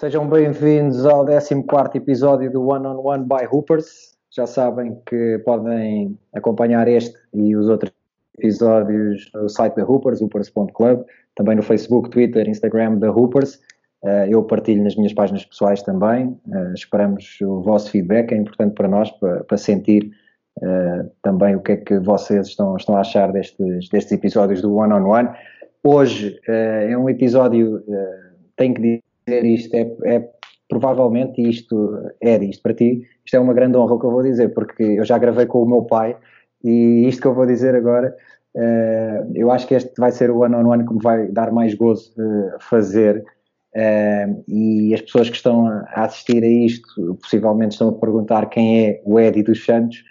Sejam bem-vindos ao 14 episódio do One on One by Hoopers. Já sabem que podem acompanhar este e os outros episódios no site da Hoopers, hoopers.club, também no Facebook, Twitter, Instagram da Hoopers. Eh, eu partilho nas minhas páginas pessoais também. Eh, esperamos o vosso feedback, é importante para nós, para, sentir uh, também o que é que vocês estão, estão a achar destes, destes episódios do One on One. Hoje é um episódio, tenho que dizer isto, é, é provavelmente isto, é isto para ti, isto é uma grande honra o que eu vou dizer, porque eu já gravei com o meu pai e isto que eu vou dizer agora, uh, eu acho que este vai ser o one on one que me vai dar mais gozo uh, fazer. Uh, e as pessoas que estão a assistir a isto possivelmente estão a perguntar quem é o Eddie dos Santos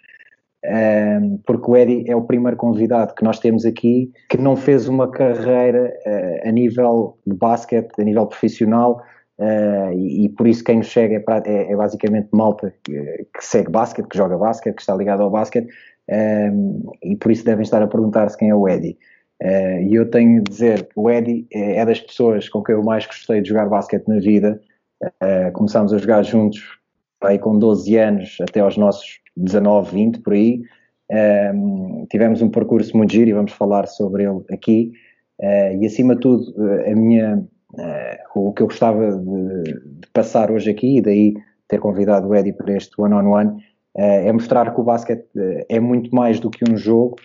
porque o Eddie é o primeiro convidado que nós temos aqui que não fez uma carreira uh, a nível de basquete, a nível profissional, uh, e, e, por isso quem nos chega é, é, é basicamente malta que, que, segue basquete, que joga basquete, que está ligado ao basquete, e por isso devem estar a perguntar-se quem é o Eddie. Uh, e eu tenho de dizer o Eddie é, é, das pessoas com quem eu mais gostei de jogar basquete na vida. começámos a jogar juntos aí com 12 anos até aos nossos 19, 20 por aí. Um, tivemos um percurso muito giro e vamos falar sobre ele aqui. Uh, e acima de tudo, a minha, uh, o que eu gostava de, de, passar hoje aqui, e daí ter convidado o Eddie para este one-on-one, -on -one, uh, é mostrar que o basquete é muito mais do que um jogo.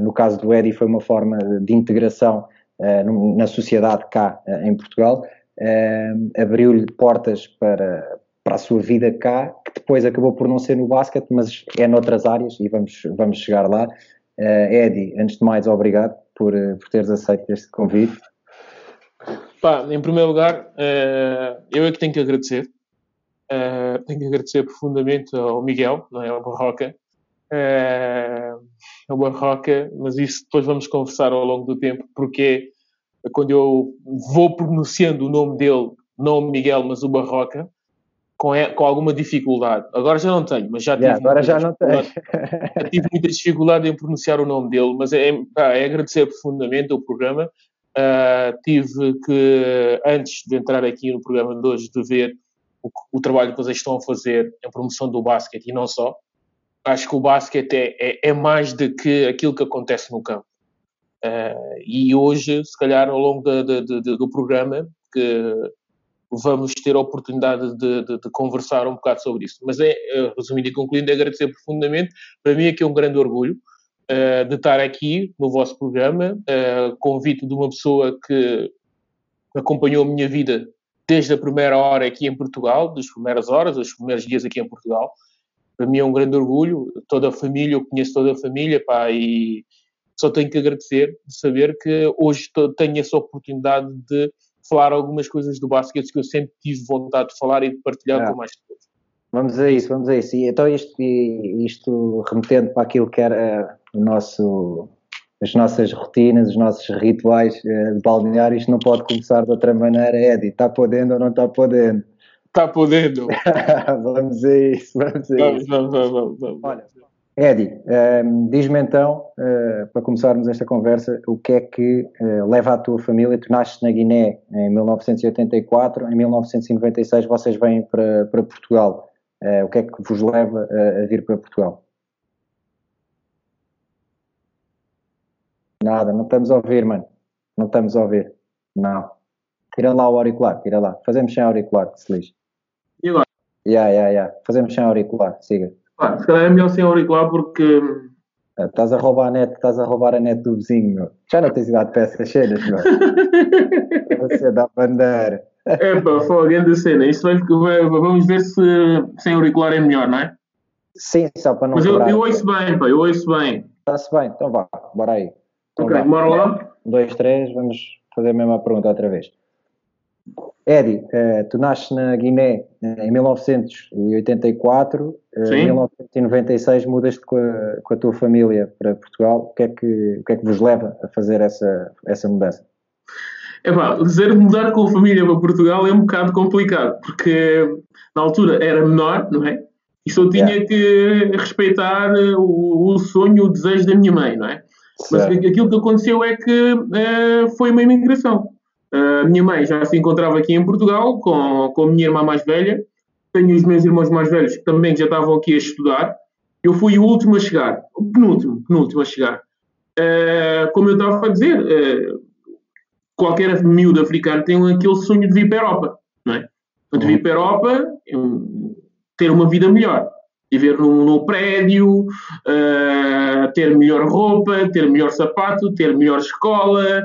no caso do Eddie, foi uma forma de integração na sociedade cá em Portugal. Abriu-lhe portas para, para a sua vida cá, que depois acabou por não ser no basquete, mas é noutras áreas e vamos, vamos chegar lá. Uh, Eddie, antes de mais, obrigado por, uh, por teres aceito este convite. Pá, em primeiro lugar, uh, eu é que tenho que agradecer. tenho que agradecer profundamente ao Miguel, não é? Ao Barroca. ao Barroca, mas isso depois vamos conversar ao longo do tempo, porque quando eu vou pronunciando o nome dele, não o Miguel, mas o Barroca, com, com alguma dificuldade. Agora já não tenho, mas já tive. Yeah, agora já não tenho. já tive muita dificuldade em pronunciar o nome dele, mas é, é agradecer profundamente o programa. Uh, tive que, antes de entrar aqui no programa de hoje, de ver o, o, trabalho que vocês estão a fazer em promoção do basquete e não só. Acho que o basquete é, é, é mais do que aquilo que acontece no campo. Uh, e hoje, se calhar, ao longo de, de, de, do programa, que vamos ter a oportunidade de, de, de, conversar um bocado sobre isso. Mas é, eh, resumindo e concluindo, é agradecer profundamente. Para mim aqui é um grande orgulho uh, de estar aqui no vosso programa, uh, convite de uma pessoa que acompanhou a minha vida desde a primeira hora aqui em Portugal, das primeiras horas, dos primeiros dias aqui em Portugal. Para mim é um grande orgulho, toda a família, eu conheço toda a família, pá, e só tenho que agradecer de saber que hoje tenho essa oportunidade de falar algumas coisas do basquete que eu sempre tive vontade de falar e de partilhar é. com mais pessoas. Vamos a isso, vamos a isso. E, então isto, isto remetendo para aquilo que era o nosso, as nossas rotinas, os nossos rituais uh, de balneário, isto não pode começar de outra maneira. Eddie, está podendo ou não está podendo? Está podendo. vamos a isso, vamos a isso. Vamos, vamos, vamos, vamos. Olha, Eddie, um, diz-me então, uh, para começarmos esta conversa, o que é que uh, leva a tua família? Tu nasces na Guiné em 1984, em 1996 vocês vêm para, para Portugal. Uh, o que é que vos leva a, vir para Portugal? Nada, não estamos a ouvir, mano. Não estamos a ouvir. Não. Tira lá o auricular, tira lá. Fazemos sem auricular, que se lixe. E agora? Ya, ya, ya. Fazemos sem auricular, siga. Pá, se calhar é melhor sem auricular porque. Ah, estás a roubar a net, estás a roubar a net do vizinho, meu. Já não tens idade para essas cenas, meu. Você dá bandeira. É pá, foi grande cena. Isso vai, vamos ver se sem auricular é melhor, não é? Sim, só para não Mas eu, eu ouço bem, pá, eu ouço bem. Está-se bem, então vá, bora aí. Então ok, bora lá. Um, dois, três, vamos fazer a mesma pergunta outra vez. Eddie, uh, tu nasces na Guiné eh, em 1984, uh, em 1996 mudas-te com, com, a tua família para Portugal. O que, é que, o que é que vos leva a fazer essa, essa mudança? É pá, dizer mudar com a família para Portugal é um bocado complicado, porque na altura era menor, não é? E só tinha yeah. que respeitar o, o, sonho, o desejo da minha mãe, não é? Certo. Mas aquilo que aconteceu é que foi uma imigração. A minha mãe já se encontrava aqui em Portugal com, com a minha irmã mais velha. Tenho os meus irmãos mais velhos que também já estavam aqui a estudar. Eu fui o último a chegar, o penúltimo, penúltimo a chegar. Uh, como eu estava a dizer, uh, qualquer miúdo africano tem aquele sonho de vir para a Europa, não é? De vir para a Europa, ter uma vida melhor. Viver num, num prédio, uh, ter melhor roupa, ter melhor sapato, ter melhor escola,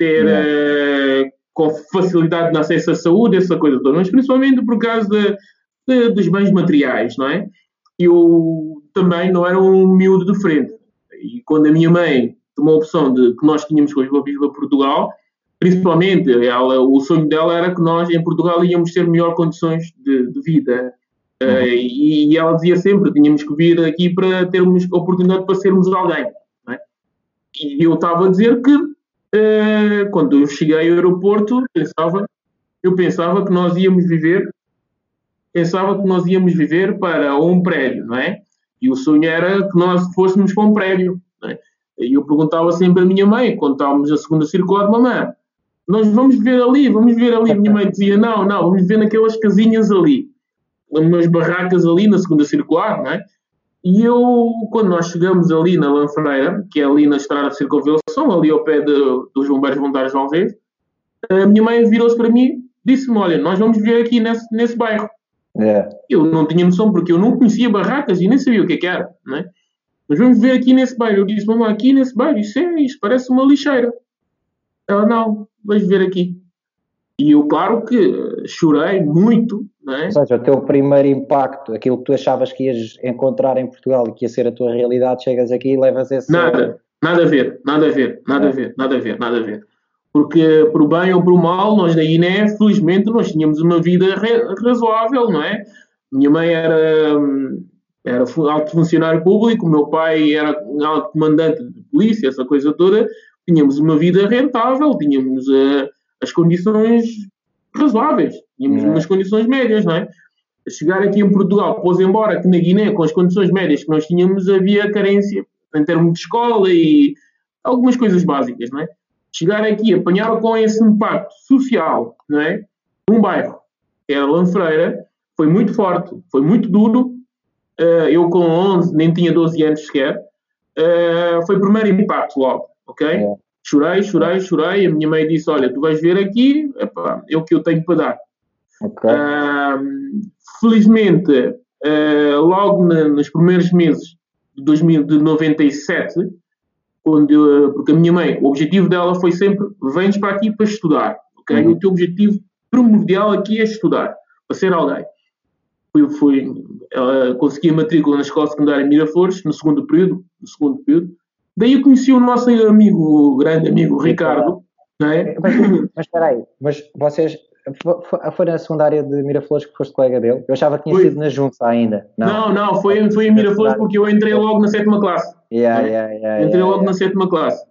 ter uh, com facilidade no acesso à saúde, essa coisa toda, mas principalmente por causa de, de, dos bens materiais, não é? Eu também não era um miúdo de frente. E quando a minha mãe tomou a opção de que nós tínhamos que ir para Portugal, principalmente ela, o sonho dela era que nós em Portugal íamos ter melhores condições de, de vida. Uh, e, e, ela dizia sempre: tínhamos que vir aqui para termos oportunidade para sermos alguém. É? E eu estava a dizer que uh, quando eu cheguei ao aeroporto, pensava, eu pensava que nós íamos viver, pensava que nós íamos viver para um prédio, não é? E o sonho era que nós fôssemos para um prédio. É? E eu perguntava sempre à minha mãe, quando estávamos a segunda circular, mamãe, nós vamos ver ali, vamos ver ali. Minha mãe dizia, não, não, vamos ver naquelas casinhas ali, umas barracas ali na segunda circular, não é? E eu, quando nós chegamos ali na Lanfreira, que é ali na estrada de circunvalação, ali ao pé de, dos bombeiros voluntários de a minha mãe virou-se para mim disse-me, olha, nós vamos ver aqui nesse, nesse bairro. É. Eu não tinha noção, porque eu não conhecia barracas e nem sabia o que, é que era, não é? Mas vamos ver aqui nesse bairro. Eu disse, mamãe, aqui nesse bairro, isso é, isso parece uma lixeira. Ela, não, vais ver aqui. E eu, claro que chorei muito, é? Ou seja, o teu primeiro impacto, aquilo que tu achavas que ias encontrar em Portugal e que ia ser a tua realidade, chegas aqui e levas esse. Nada, nada a ver, nada a ver, nada a ver, nada a ver, nada a ver. Porque, por bem ou por mal, nós da Guiné, felizmente, nós tínhamos uma vida razoável, não é? Minha mãe era, era alto funcionário público, meu pai era alto comandante de polícia, essa coisa toda. Tínhamos uma vida rentável, tínhamos uh, as condições razoáveis, tínhamos umas condições médias, não é? Chegar aqui em Portugal, pôs embora que na Guiné, com as condições médias que nós tínhamos, havia carência em termos de escola e algumas coisas básicas, não é? chegar aqui, apanhar com esse impacto social, não é? Num bairro, que era Lanfreira, foi muito forte, foi muito duro. Uh, eu com 11, nem tinha 12 anos sequer. Uh, foi o primeiro impacto logo, ok? É. Chorei, chorei, chorei. A minha mãe disse: Olha, tu vais ver aqui, epá, é o que eu tenho para dar. Okay. Uh, felizmente, logo na, nos primeiros meses de, 2000, de 97, quando, porque a minha mãe, o objetivo dela foi sempre: vens para aqui para estudar, ok? Uhum. O teu objetivo primordial aqui é estudar, para ser alguém. Fui, fui, ela conseguia matrícula na escola secundária Miraflores, no segundo período, no segundo período. Daí eu conheci o nosso amigo, grande amigo Ricardo, não é? Mas, mas espera aí, mas vocês foi na secundária de Miraflores que foste colega dele? Eu achava que tinha foi. sido na Junta ainda. Não, não, não foi, foi em Miraflores porque eu entrei logo na sétima classe. Yeah, yeah, yeah, entrei logo na sétima classe.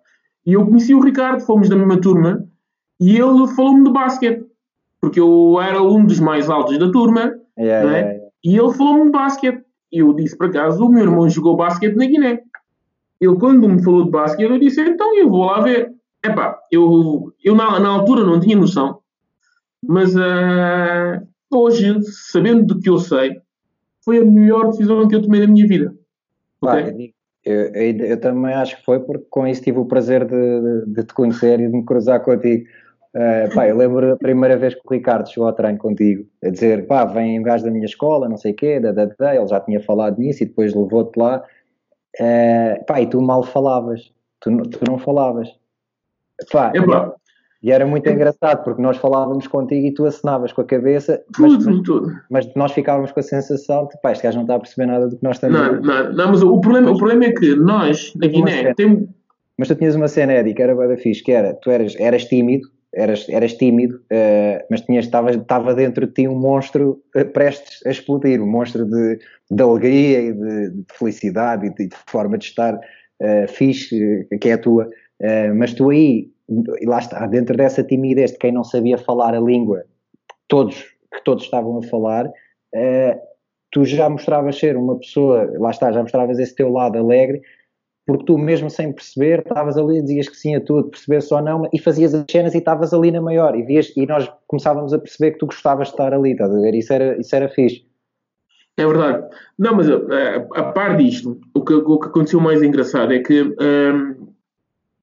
E eu conheci o Ricardo, fomos da mesma turma, e ele falou-me de basquete, porque eu era um dos mais altos da turma, é? e ele falou-me de basquete. E eu disse, por acaso, o meu irmão jogou basquete na Guiné. Ele, quando me falou de basquete, eu disse, então eu vou lá ver. Epá, eu, eu na, na altura não tinha noção mas uh, hoje, sabendo do que eu sei, foi a melhor decisão que eu tomei na minha vida. Okay? eu, eu, eu, também acho que foi porque com isso tive o prazer de, de, te conhecer e de me cruzar contigo. Uh, pá, eu lembro a primeira vez que o Ricardo chegou ao treino contigo, a dizer, pá, vem um gajo da minha escola, não sei o quê, da, da, da, ele já tinha falado nisso e depois levou-te lá. Uh, pá, e tu mal falavas, tu, tu não falavas. Pá, Epa, e era muito engraçado porque nós falávamos contigo e tu acenavas com a cabeça, tudo, mas, mas, tudo. mas nós ficávamos com a sensação de pá, este gajo não está a perceber nada do que nós estamos não, a não, não, mas o problema, o problema é que nós, na Guiné, temos. Mas tu tinhas uma cena, Eddie, que era bem fixe, que era, tu eras, eras tímido, eras, eras tímido, uh, mas tinhas, estava, estava dentro de ti um monstro uh, prestes a explodir, um monstro de, de alegria e de, de felicidade e de, de, forma de estar uh, fixe, que é a tua. Uh, mas tu aí e lá está, dentro dessa timidez de quem não sabia falar a língua, todos, que todos estavam a falar, uh, tu já mostravas ser uma pessoa, lá está, já mostravas esse teu lado alegre, porque tu mesmo sem perceber, estavas ali, dizias que sim a tudo, percebesse ou não, e fazias as cenas e estavas ali na maior, e, vias, e nós começávamos a perceber que tu gostavas de estar ali, estás a ver? Isso era, isso era fixe. É verdade. Não, mas a, a, a par disto, o que, o que aconteceu mais engraçado é que hum,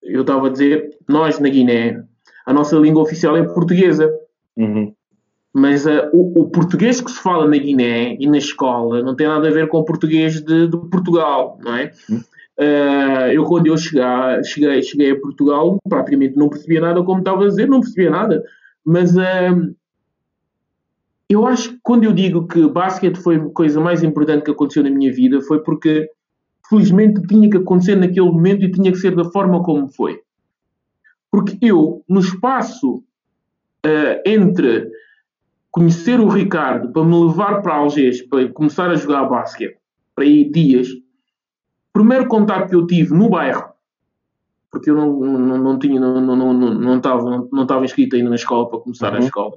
eu estava a dizer, nós na Guiné, a nossa língua oficial é portuguesa. Uhum. Mas uh, o, o, português que se fala na Guiné e na escola não tem nada a ver com o português de, de Portugal, não é? Uhum. Uh, eu, quando eu chegar, cheguei, cheguei a Portugal, praticamente não percebia nada, como estava a dizer, não percebia nada. Mas uh, eu acho que quando eu digo que basquete foi a coisa mais importante que aconteceu na minha vida, foi porque, felizmente, tinha que acontecer naquele momento e tinha que ser da forma como foi. Porque eu, no espaço uh, entre conhecer o Ricardo para me levar para Algés, para começar a jogar basquete, para ir dias, primeiro contato que eu tive no bairro, porque eu não, não, não tinha, não, não, não, não, estava, não, não estava inscrito ainda na escola para começar uhum. a escola,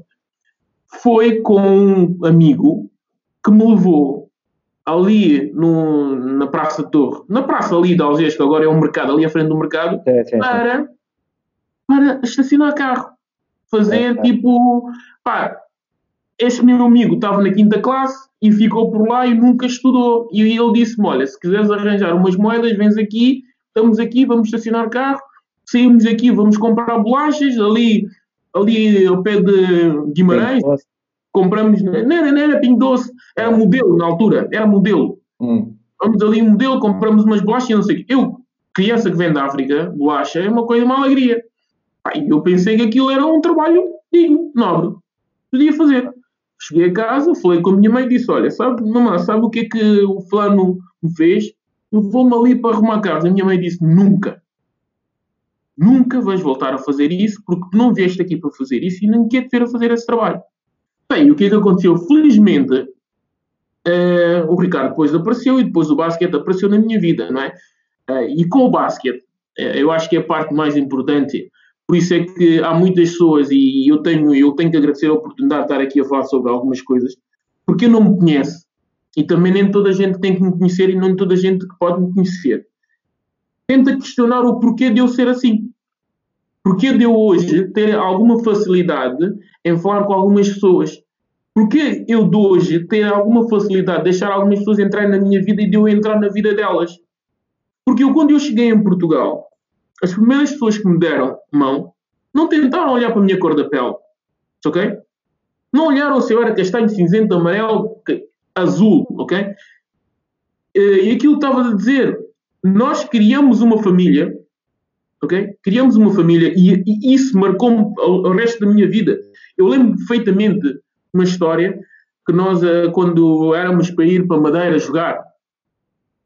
foi com um amigo que me levou ali no, na Praça Torre, na praça ali de Algés, que agora é um mercado, ali à frente do mercado, é, é, para, para estacionar carro. Fazer é, tipo, pá, este meu amigo estava na quinta classe e ficou por lá e nunca estudou. E ele disse-me: Olha, se quiseres arranjar umas moedas, vens aqui, estamos aqui, vamos estacionar carro, saímos aqui, vamos comprar bolachas ali ali ao pé de Guimarães, compramos, não era, não era Doce, era modelo na altura, era modelo. Hum. Vamos ali um modelo, compramos umas bolachas, não sei o quê. Eu, criança que vem da África, bolacha é uma coisa, uma alegria. Aí eu pensei que aquilo era um trabalho digno, nobre. Podia fazer. Cheguei a casa, falei com a minha mãe e disse: Olha, sabe, mamãe, sabe o que é que o fulano me fez? Eu vou-me ali para arrumar a casa. A minha mãe disse: Nunca. Nunca vais voltar a fazer isso porque não vieste aqui para fazer isso e não quer te ver a fazer esse trabalho. Bem, o que é que aconteceu? Felizmente, uh, o Ricardo depois apareceu e depois o basquete apareceu na minha vida, não é? Uh, e com o basquete, uh, eu acho que é a parte mais importante. Por isso é que há muitas pessoas, e eu tenho, eu tenho que agradecer a oportunidade de estar aqui a falar sobre algumas coisas, porque eu não me conhece. E também nem toda a gente tem que me conhecer e não toda a gente pode me conhecer tenta questionar o porquê de eu ser assim. Porquê de eu hoje ter alguma facilidade em falar com algumas pessoas? Porquê eu de hoje ter alguma facilidade de deixar algumas pessoas entrarem na minha vida e de eu entrar na vida delas? Porque eu, quando eu cheguei em Portugal, as primeiras pessoas que me deram mão não tentaram olhar para a minha cor da pele. Ok? Não olharam se eu era castanho, cinzento, amarelo, azul. Ok? Eh, e aquilo estava a dizer, nós criamos uma família, ok? Criamos uma família e, e isso marcou-me o, resto da minha vida. Eu lembro perfeitamente uma história que nós, eh, quando éramos para ir para Madeira jogar,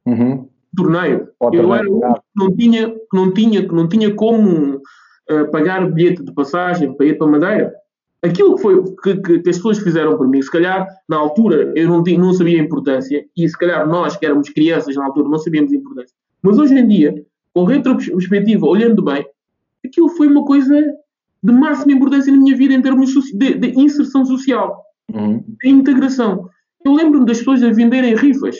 uhum. torneio, eu era um que não tinha, que não tinha, que não tinha como uh, pagar bilhete de passagem para ir para Madeira. Aquilo que, foi, que, que, que, as pessoas fizeram por mim, se calhar na altura eu não, tinha, não sabia a importância, e se calhar nós que éramos crianças na altura não sabíamos a importância. Mas hoje em dia, com retrospectiva, olhando bem, aquilo foi uma coisa de máxima importância na minha vida em termos de, de inserção social, uhum. de integração. Eu lembro-me das pessoas a venderem rifas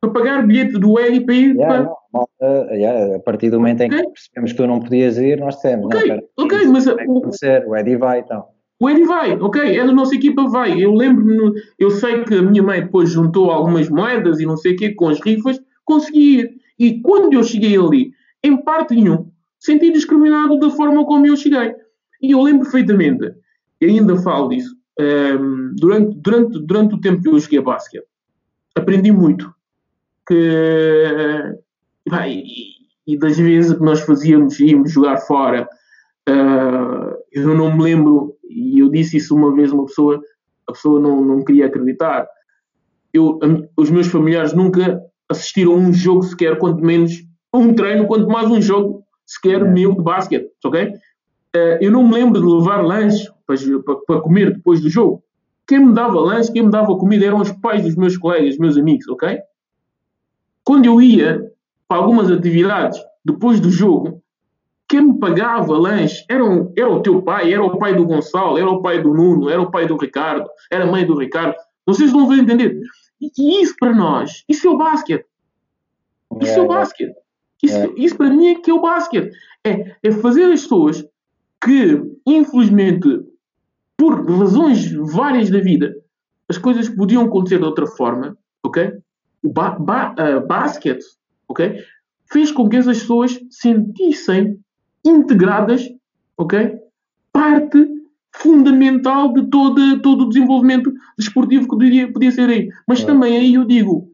para pagar bilhete do Eri para ir yeah, para. Uh, yeah, a partir do momento okay. em que percebemos que tu não podias ir, nós dissemos. Ok, não, ok, mas. O, o Eddie vai então. O Eddie vai, ok, é da nossa equipa, vai. Eu lembro-me, eu sei que a minha mãe depois juntou algumas moedas e não sei o quê com as rifas consegui ir. E quando eu cheguei ali, em parte nenhum, senti discriminado da forma como eu cheguei. E eu lembro perfeitamente, e ainda falo disso, um, ehm, durante, durante, durante o tempo que eu joguei a basquete, aprendi muito. Que, vai, e, das vezes que nós fazíamos, íamos jogar fora, uh, eu não me lembro, e eu disse isso uma vez a uma pessoa, a pessoa não, não queria acreditar. Eu, os meus familiares nunca assistiram a um jogo sequer, quanto menos um treino, quanto mais um jogo sequer meu de basquete, ok? Uh, eu não me lembro de levar lanche para, comer depois do jogo. Quem me dava lanche, quem me dava comida eram os pais dos meus colegas, meus amigos, ok? Quando eu ia para algumas atividades depois do jogo, quem me pagava lanche era, um, era o teu pai, era o pai do Gonçalo, era o pai do Nuno, era o pai do Ricardo, era a mãe do Ricardo. Vocês vão ver entender. E isso para nós, isso é o basquete. Isso é, é o basquete. Isso, é. isso para mim é que é o basquete. É, é fazer as pessoas que, infelizmente, por razões várias da vida, as coisas podiam acontecer de outra forma, ok? O ba ba uh, basquete, ok? Fez com que essas pessoas sentissem integradas, ok? Parte fundamental de todo, todo o desenvolvimento desportivo que podia, podia ser aí. Mas é. também aí eu digo,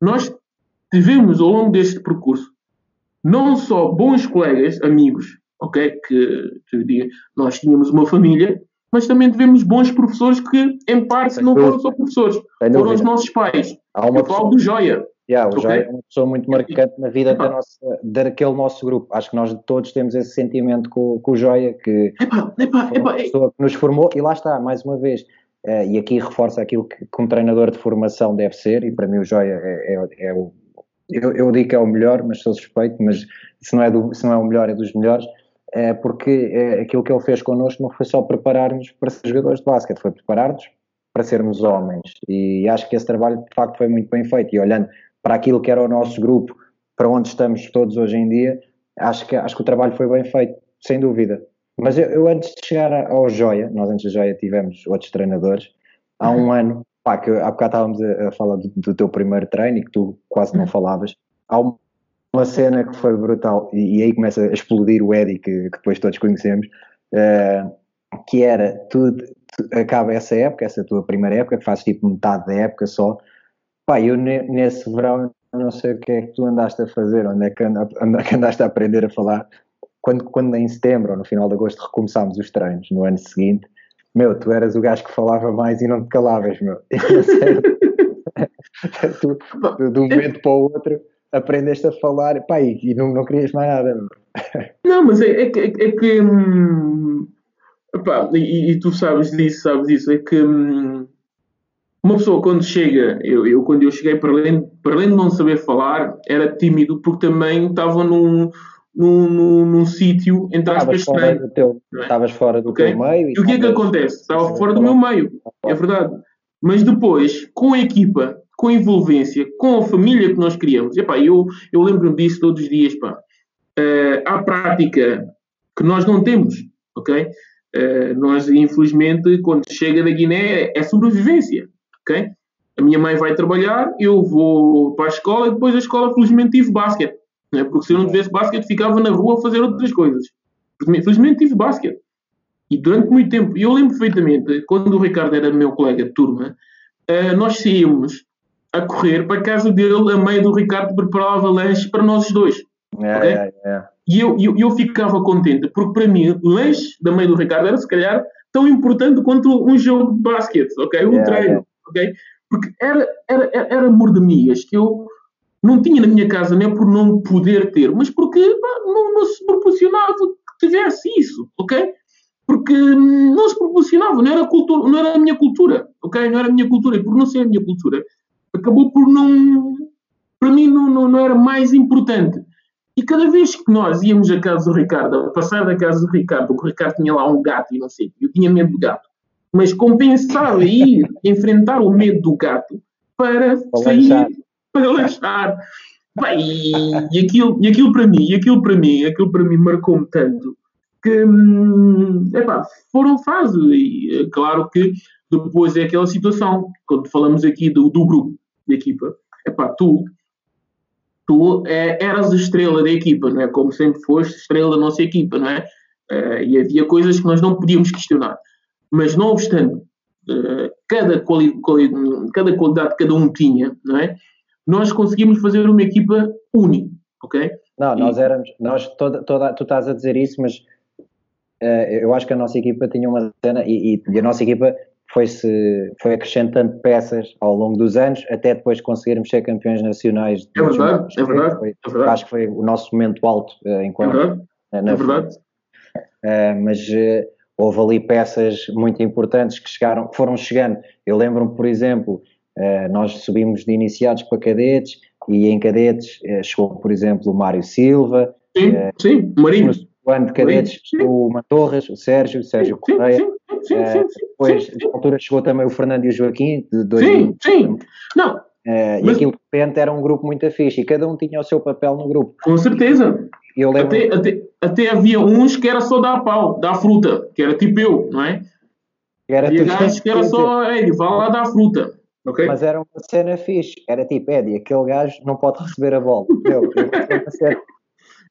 nós tivemos ao longo deste percurso não só bons colegas, amigos, ok? Que, que nós tínhamos uma família, mas também tivemos bons professores que, em parte, Sem não dúvida. foram só professores, Sem foram dúvida. os nossos pais. Há uma Eu pessoa... do Joia. Yeah, o okay? Joia é uma pessoa muito marcante na vida da nossa, daquele nosso grupo. Acho que nós todos temos esse sentimento com, com o Joia, que epa, epa, epa, uma pessoa que nos formou, e lá está, mais uma vez, uh, e aqui reforça aquilo que, que, um treinador de formação deve ser, e para mim o Joia é, é, é o. Eu, eu, digo que é o melhor, mas sou suspeito, mas se não é, do, se não é o melhor, é dos melhores é porque é, aquilo que ele fez connosco não foi só preparar-nos para ser jogadores de basquete, foi preparar-nos para sermos homens. E acho que esse trabalho de facto foi muito bem feito. E olhando para aquilo que era o nosso grupo, para onde estamos todos hoje em dia, acho que, acho que o trabalho foi bem feito, sem dúvida. Mas eu, eu antes de chegar ao Joia, nós antes da Joia tivemos outros treinadores, há um uhum. ano, pá, que há bocado estávamos a, a falar do, do, teu primeiro treino e que tu quase não uhum. falavas, há um uma cena que foi brutal, e, e aí começa a explodir o Eddie, que, que depois todos conhecemos, uh, que era, tu, acaba essa época, essa tua primeira época, que fazes tipo metade da época só, pá, eu ne, nesse verão não sei o que é que tu andaste a fazer, onde é onde é que andaste a aprender a falar, quando, quando em setembro ou no final de agosto recomeçámos os treinos, no ano seguinte, meu, tu eras o gajo que falava mais e não te calavas, meu. tu, de um momento para o outro aprendeste a falar pá, e, não, não querias mais nada. Não, mas é, é, é, é que. Hum, epá, e, e, tu sabes disso, sabes disso, é que. Hum, uma pessoa quando chega, eu, eu, quando eu cheguei, para além, para além de não saber falar, era tímido porque também estava num, num, num, num sítio entre aspas estranho. Estavas é? fora do okay? teu meio. E, e o que é que acontece? Estava fora do meu meio, é verdade. Mas depois, com a equipa, com a envolvência, com a família que nós criamos. Epá, eu, eu lembro-me disso todos os dias. Pá. Uh, há prática que nós não temos, ok? Uh, nós, infelizmente, quando chega da Guiné, é sobrevivência, ok? A minha mãe vai trabalhar, eu vou para a escola e depois a escola, felizmente, tive basquete. Né? Porque se eu não tivesse basquete, ficava na rua a fazer outras coisas. Felizmente, tive basquete. E durante muito tempo, eu lembro perfeitamente, quando o Ricardo era meu colega de turma, uh, nós saímos a correr para a casa dele, a meio do Ricardo preparava lanche para nós dois. É, okay? é, é. E eu, eu, eu, ficava contente, porque para mim, lanche da meio do Ricardo era se calhar tão importante quanto um jogo de basquete, ok? Um treino, ok? Porque era, era, era mordomias que eu não tinha na minha casa, nem por não poder ter, mas porque não, não, se proporcionava que tivesse isso, ok? Porque hum, não se proporcionava, não era, cultura, não era a minha cultura, ok? Não era a minha cultura, e por não ser a minha cultura, acabou por não. Para mim, não, não, não, era mais importante. E cada vez que nós íamos à casa do Ricardo, a passar da casa do Ricardo, porque o Ricardo tinha lá um gato e não sei, eu tinha medo do gato, mas compensava ir enfrentar o medo do gato para, para sair, lanchar. para lanchar. Bem, e, aquilo, e aquilo para mim, e aquilo para mim, aquilo para mim marcou-me tanto que hum, epá, foram fases. E é claro que depois é aquela situação, quando falamos aqui do, do grupo, de equipa, epá, tu, tu é, eras a estrela da equipa, não é? Como sempre foste estrela da nossa equipa, não é? Uh, e havia coisas que nós não podíamos questionar. Mas não obstante, uh, cada, quali, quali, cada qualidade que cada um tinha, não é? Nós conseguimos fazer uma equipa única, ok? Não, nós éramos, nós toda, toda, tu estás a dizer isso, mas uh, eu acho que a nossa equipa tinha uma cena e, e, e a nossa equipa foi-se foi acrescentando peças ao longo dos anos até depois conseguirmos ser campeões nacionais. É verdade, é verdade, foi, é verdade, Acho que foi o nosso momento alto uh, enquanto. É verdade. Uh, na é verdade. Uh, mas houve ali peças muito importantes que chegaram, que foram chegando. Eu lembro-me, por exemplo, nós subimos de iniciados para cadetes e em cadetes chegou, por exemplo, o Mário Silva. Sim, sim, Marinho. No ano de cadetes, o Matorras, o Sérgio, o Sérgio sim, Correia. Sim sim, sim, sim, depois, sim, altura, chegou também o Fernando e o Joaquim. De dois sim, sim. Não, Mas, e aquilo de repente era um grupo muito fixe e cada um tinha o seu papel no grupo. Com certeza. Eu lembro... até, até, até havia uns que era só dar pau, dar fruta, que era tipo eu, não é? Era havia gajos que era só, Edi, vá lá dar fruta. Okay? Mas era uma cena fixe. Era tipo, Edi, aquele gajo não pode receber a bola. Eu, eu,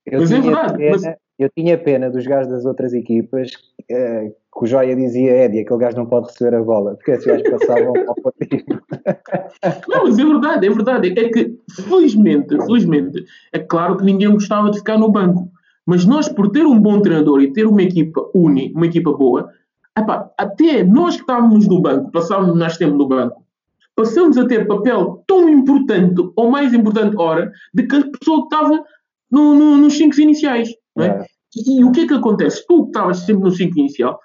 eu, mas é verdade. Mas... Eu tinha pena dos gajos das outras equipas uh, que o Joia dizia, Edi, aquele gajo não pode receber a bola, porque esses gajos passavam ao partido. Não, mas é verdade, é verdade. É que, felizmente, felizmente, é claro que ninguém gostava de ficar no banco. Mas nós, por ter um bom treinador e ter uma equipa uni, uma equipa boa, epá, até nós que estávamos no banco, passávamos mais tempo no banco, passamos a ter papel tão importante, ou mais importante, hora, de que a pessoa que estava no, no, nos 5 iniciais. Não é? é. E, o que é que acontece? Tu que estavas sempre no 5 inicial,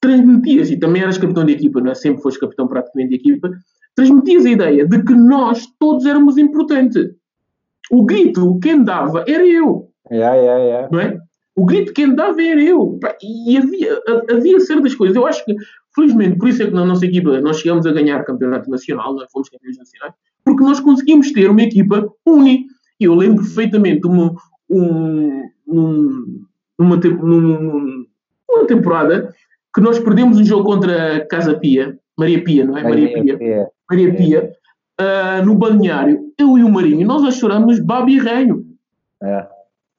transmitias, e também eras capitão de equipa, não é? sempre foste capitão praticamente de equipa, transmitias a ideia de que nós todos éramos importantes. O grito, quem dava, era eu. Yeah, yeah, yeah. Não é? O grito, quem dava era eu. E havia, havia certas coisas. Eu acho que, felizmente, por isso é que na nossa equipa nós chegamos a ganhar campeonato nacional, nós fomos campeões nacionais, porque nós conseguimos ter uma equipa uni. E eu lembro perfeitamente uma, um, um, numa, numa, numa temporada que nós perdemos um jogo contra Casa Pia, Maria Pia, não é? Maria, Maria Pia. Pia. Maria Pia, uh, no balneário, eu e o Marinho, nós a choramos babi e reino. É.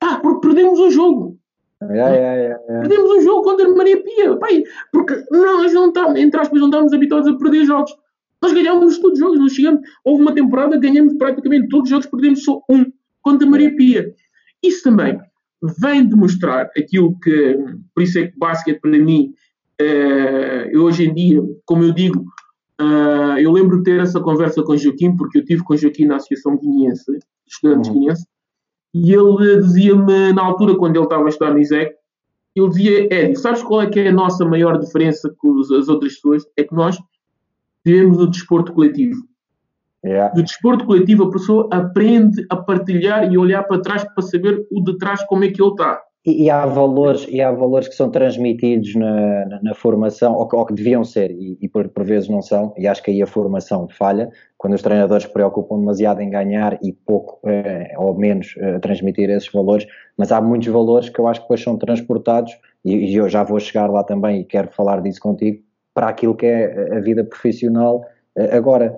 Ah, porque perdemos um jogo. É, é, é, perdemos um jogo contra Maria Pia. Pai, porque nós não estamos, entre aspas, não estamos habituados a perder jogos. Nós ganhámos todos os jogos, nós chegamos, houve uma temporada, ganhamos praticamente todos os jogos, perdemos só um contra Maria Pia. Isso também vem demonstrar aquilo que, por isso é que o basquete para mim Uh, hoje em dia, como eu digo, uh, eu lembro de ter essa conversa com o Joaquim, porque eu tive com o Joaquim na Associação Guineense, Estudantes uhum. Guineense, e ele dizia-me, na altura, quando ele estava a estudar no ISEC, ele dizia, Ed, sabes qual é que é a nossa maior diferença com as outras pessoas? É que nós vivemos o desporto coletivo. Yeah. No desporto coletivo, a pessoa aprende a partilhar e olhar para trás para saber o de trás como é que ele está. E, e, há valores, e há valores que são transmitidos na, na, na formação, ou que, ou que, deviam ser, e, e por, por, vezes não são, e acho que aí a formação falha, quando os treinadores preocupam demasiado em ganhar e pouco, eh, ou menos, eh, transmitir esses valores, mas há muitos valores que eu acho que depois são transportados, e, e eu já vou chegar lá também e quero falar disso contigo, para aquilo que é a vida profissional eh, agora.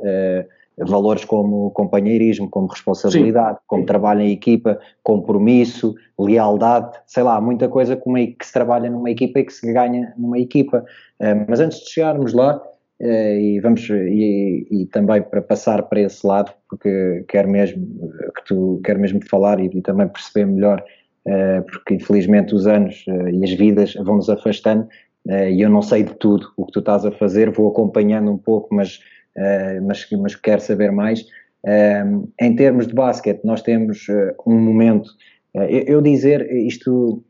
Eh, valores como companheirismo, como responsabilidade, Sim. como trabalho em equipa, compromisso, lealdade, sei lá, muita coisa que se trabalha numa equipa e que se ganha numa equipa. Uh, mas antes de chegarmos lá, uh, e vamos e, e, também para passar para esse lado, porque quero mesmo que tu quero mesmo falar e, e também perceber melhor, porque infelizmente os anos e as vidas vão nos afastando e eu não sei de tudo o que tu estás a fazer, vou acompanhando um pouco, mas uh, mas, mas quero saber mais. Uh, em termos de basquete, nós temos uh, um momento, eu, eu, dizer isto,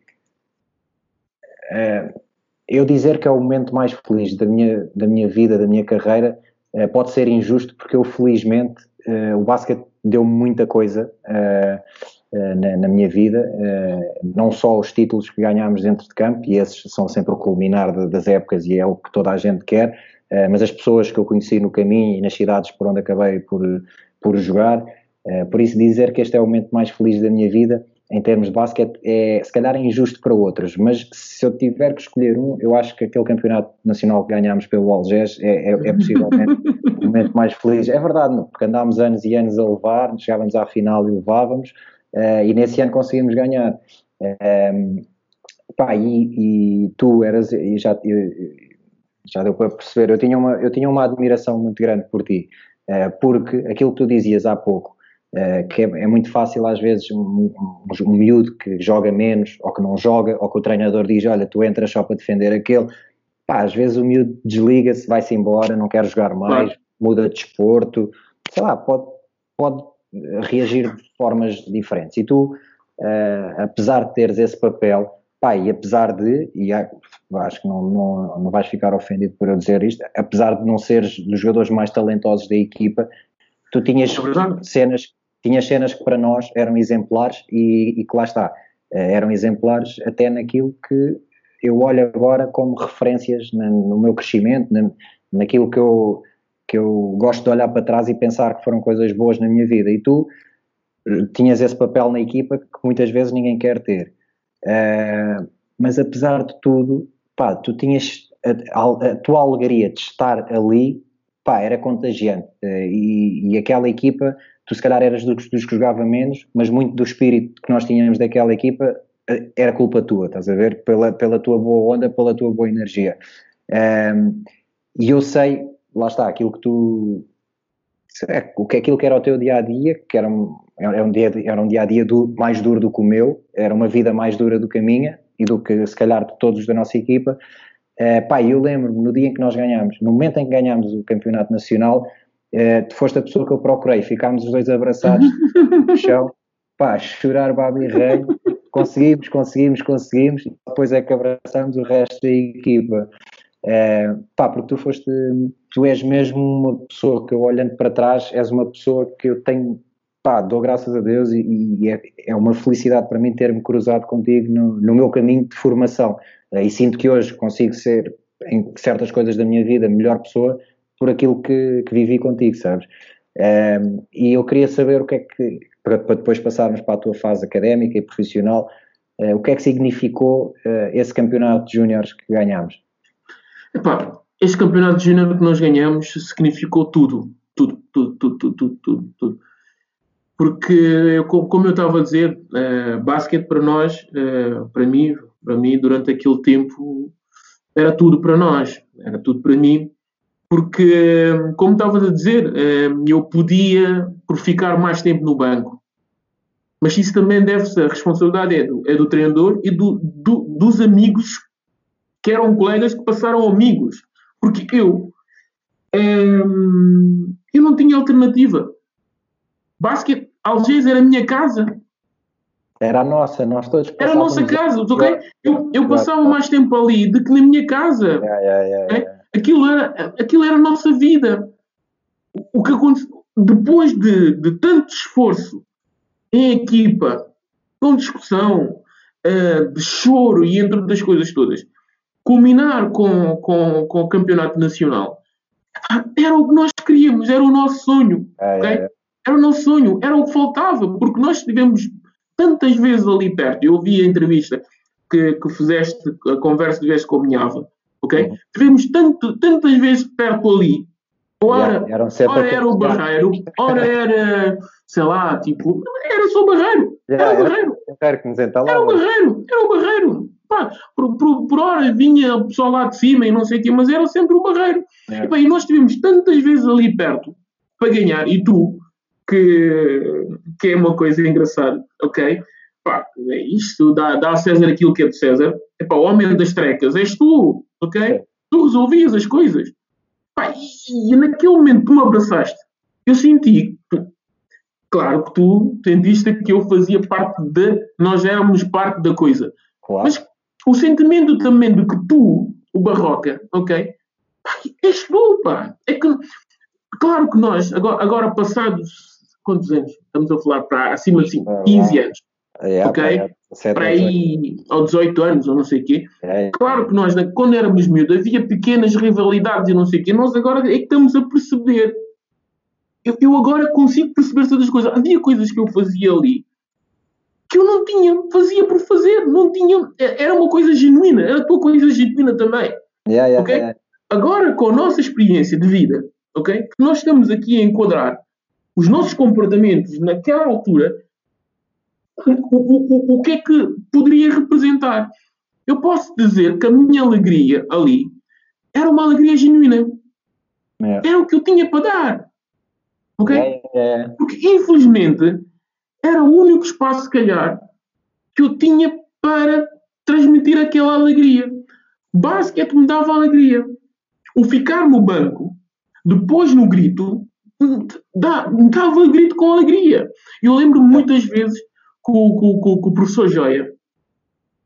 eu dizer que é o momento mais feliz da minha, da minha vida, da minha carreira, pode ser injusto porque eu felizmente, o basquete deu-me muita coisa na, na, minha vida, não só os títulos que ganhámos dentro de campo, e esses são sempre o culminar das épocas e é o que toda a gente quer, eh, mas as pessoas que eu conheci no caminho e nas cidades por onde acabei por, por jogar, uh, por isso dizer que este é o momento mais feliz da minha vida em termos de basquete é se calhar injusto para outros, mas se eu tiver que escolher um, eu acho que aquele campeonato nacional que ganhámos pelo Algés é, é, é possivelmente o momento mais feliz. É verdade, porque andámos anos e anos a levar, chegávamos à final e levávamos, uh, e nesse ano conseguimos ganhar. Um, pá, e, e, tu eras, e já, já deu para perceber. Eu tinha uma, eu tinha uma admiração muito grande por ti, uh, porque aquilo que tu dizias há pouco, uh, que é, é, muito fácil às vezes um, um, miúdo que joga menos, ou que não joga, ou que o treinador diz, olha, tu entras só para defender aquele, pá, às vezes o miúdo desliga-se, vai-se embora, não quer jogar mais, claro. muda de desporto, sei lá, pode, pode reagir de formas diferentes. E tu, apesar de teres esse papel, Pá, e apesar de, e acho que não, não, não vais ficar ofendido por eu dizer isto, apesar de não seres dos jogadores mais talentosos da equipa, tu tinhas cenas, tinhas cenas que para nós eram exemplares e, e que lá está, eh, eram exemplares até naquilo que eu olho agora como referências na, no meu crescimento, na, naquilo que eu que eu gosto de olhar para trás e pensar que foram coisas boas na minha vida. E tu eh, tinhas esse papel na equipa que muitas vezes ninguém quer ter. Uh, mas apesar de tudo, pá, tu tinhas a, a, a, tua alegria de estar ali, pá, era contagiante. Uh, e, e, aquela equipa, tu se calhar eras dos, dos que jogava menos, mas muito do espírito que nós tínhamos daquela equipa uh, era culpa tua, estás a ver? Pela, pela tua boa onda, pela tua boa energia. e eu sei, lá está, aquilo que tu. É, o que aquilo que era o teu dia a dia, que era um, era um dia, era um dia a dia du, mais duro do que o meu, era uma vida mais dura do que a minha e do que se calhar de todos da nossa equipa. Uh, pá, eu lembro-me no dia em que nós ganhámos, no momento em que ganhámos o campeonato nacional, uh, tu foste a pessoa que eu procurei, ficámos os dois abraçados no chão, pá, chorar babi rei, conseguimos, conseguimos, conseguimos, e depois é que abraçámos o resto da equipa. É, pá, porque tu foste, tu és mesmo uma pessoa que eu olhando para trás, és uma pessoa que eu tenho, pá, dou graças a Deus e, e é, é, uma felicidade para mim ter-me cruzado contigo no, no, meu caminho de formação. É, e sinto que hoje consigo ser, em certas coisas da minha vida, melhor pessoa por aquilo que, que vivi contigo, sabes? É, e eu queria saber o que é que, para, para, depois passarmos para a tua fase académica e profissional, é, o que é que significou é, esse campeonato de júniores que ganhámos? Epá, este campeonato de júnior que nós ganhamos significou tudo. Tudo, tudo, tudo, tudo, tudo, tudo. tudo. Porque, como eu estava a dizer, uh, basquete para nós, uh, para mim, para mim, durante aquele tempo, era tudo para nós. Era tudo para mim. Porque, como estava a dizer, uh, eu podia por ficar mais tempo no banco. Mas isso também deve-se, a responsabilidade é do, é do treinador e do, do, dos amigos que eram colegas que passaram amigos. Porque eu, hum, eu não tinha alternativa. Basquete, Algés era a minha casa. Era a nossa, nós todos Era a nossa casa, ok? Eu, eu passava mais tempo ali do que na minha casa. Yeah, yeah, yeah, é? aquilo, era, aquilo era a nossa vida. O que aconteceu, depois de, de tanto esforço em equipa, com discussão, uh, de choro e entre outras coisas todas, culminar com, com, com o campeonato nacional, era o que nós queríamos, era o nosso sonho. É, okay? é. Era o nosso sonho, era o que faltava, porque nós estivemos tantas vezes ali perto. Eu ouvi a entrevista que, que fizeste, a conversa que tiveste com a minha ava, ok? Uhum. Estivemos tanto, tantas vezes perto ali. Ora, yeah, ora era o Barreiro, ora era, sei lá, tipo, era só o Barreiro. Yeah, era o Barreiro. Era, era o Barreiro, era o Barreiro. Pá, por, por, por, hora vinha o pessoal lá de cima e não sei o quê, mas era sempre o barreiro. É. E, pá, e nós estivemos tantas vezes ali perto para ganhar, e tu, que, que é uma coisa engraçada, ok? Pá, isto dá, dá a César aquilo que é de César. É pá, o homem das trecas, és tu, ok? É. Tu resolvias as coisas. Pá, e, e naquele momento tu me abraçaste. Eu senti, claro que tu sentiste que eu fazia parte de, nós éramos parte da coisa. Claro. Mas o sentimento também de que tu, o Barroca, ok? és tu, pá. É que, claro que nós, agora, agora passados quantos anos? Estamos a falar para acima de 15 anos. É, ok? É, para aí aos 18 anos ou não sei o quê. É, claro que nós, quando éramos miúdos, havia pequenas rivalidades e não sei o quê. Nós agora é que estamos a perceber. Eu, eu agora consigo perceber todas as coisas. Havia coisas que eu fazia ali que eu não tinha, fazia por fazer, não tinha, era uma coisa genuína, era a tua coisa genuína também. Yeah, yeah, okay? yeah. Agora, com a nossa experiência de vida, ok? Que nós estamos aqui a enquadrar os nossos comportamentos naquela altura, o, o, o, o que é que poderia representar? Eu posso dizer que a minha alegria ali era uma alegria genuína. Era o que eu tinha para dar. Ok? Porque, infelizmente, era o único espaço, se calhar, que eu tinha para transmitir aquela alegria. Basquete me dava alegria. O ficar no banco, depois no grito, dá, dava grito com alegria. Eu lembro muitas vezes que o, que, que, que o professor Joia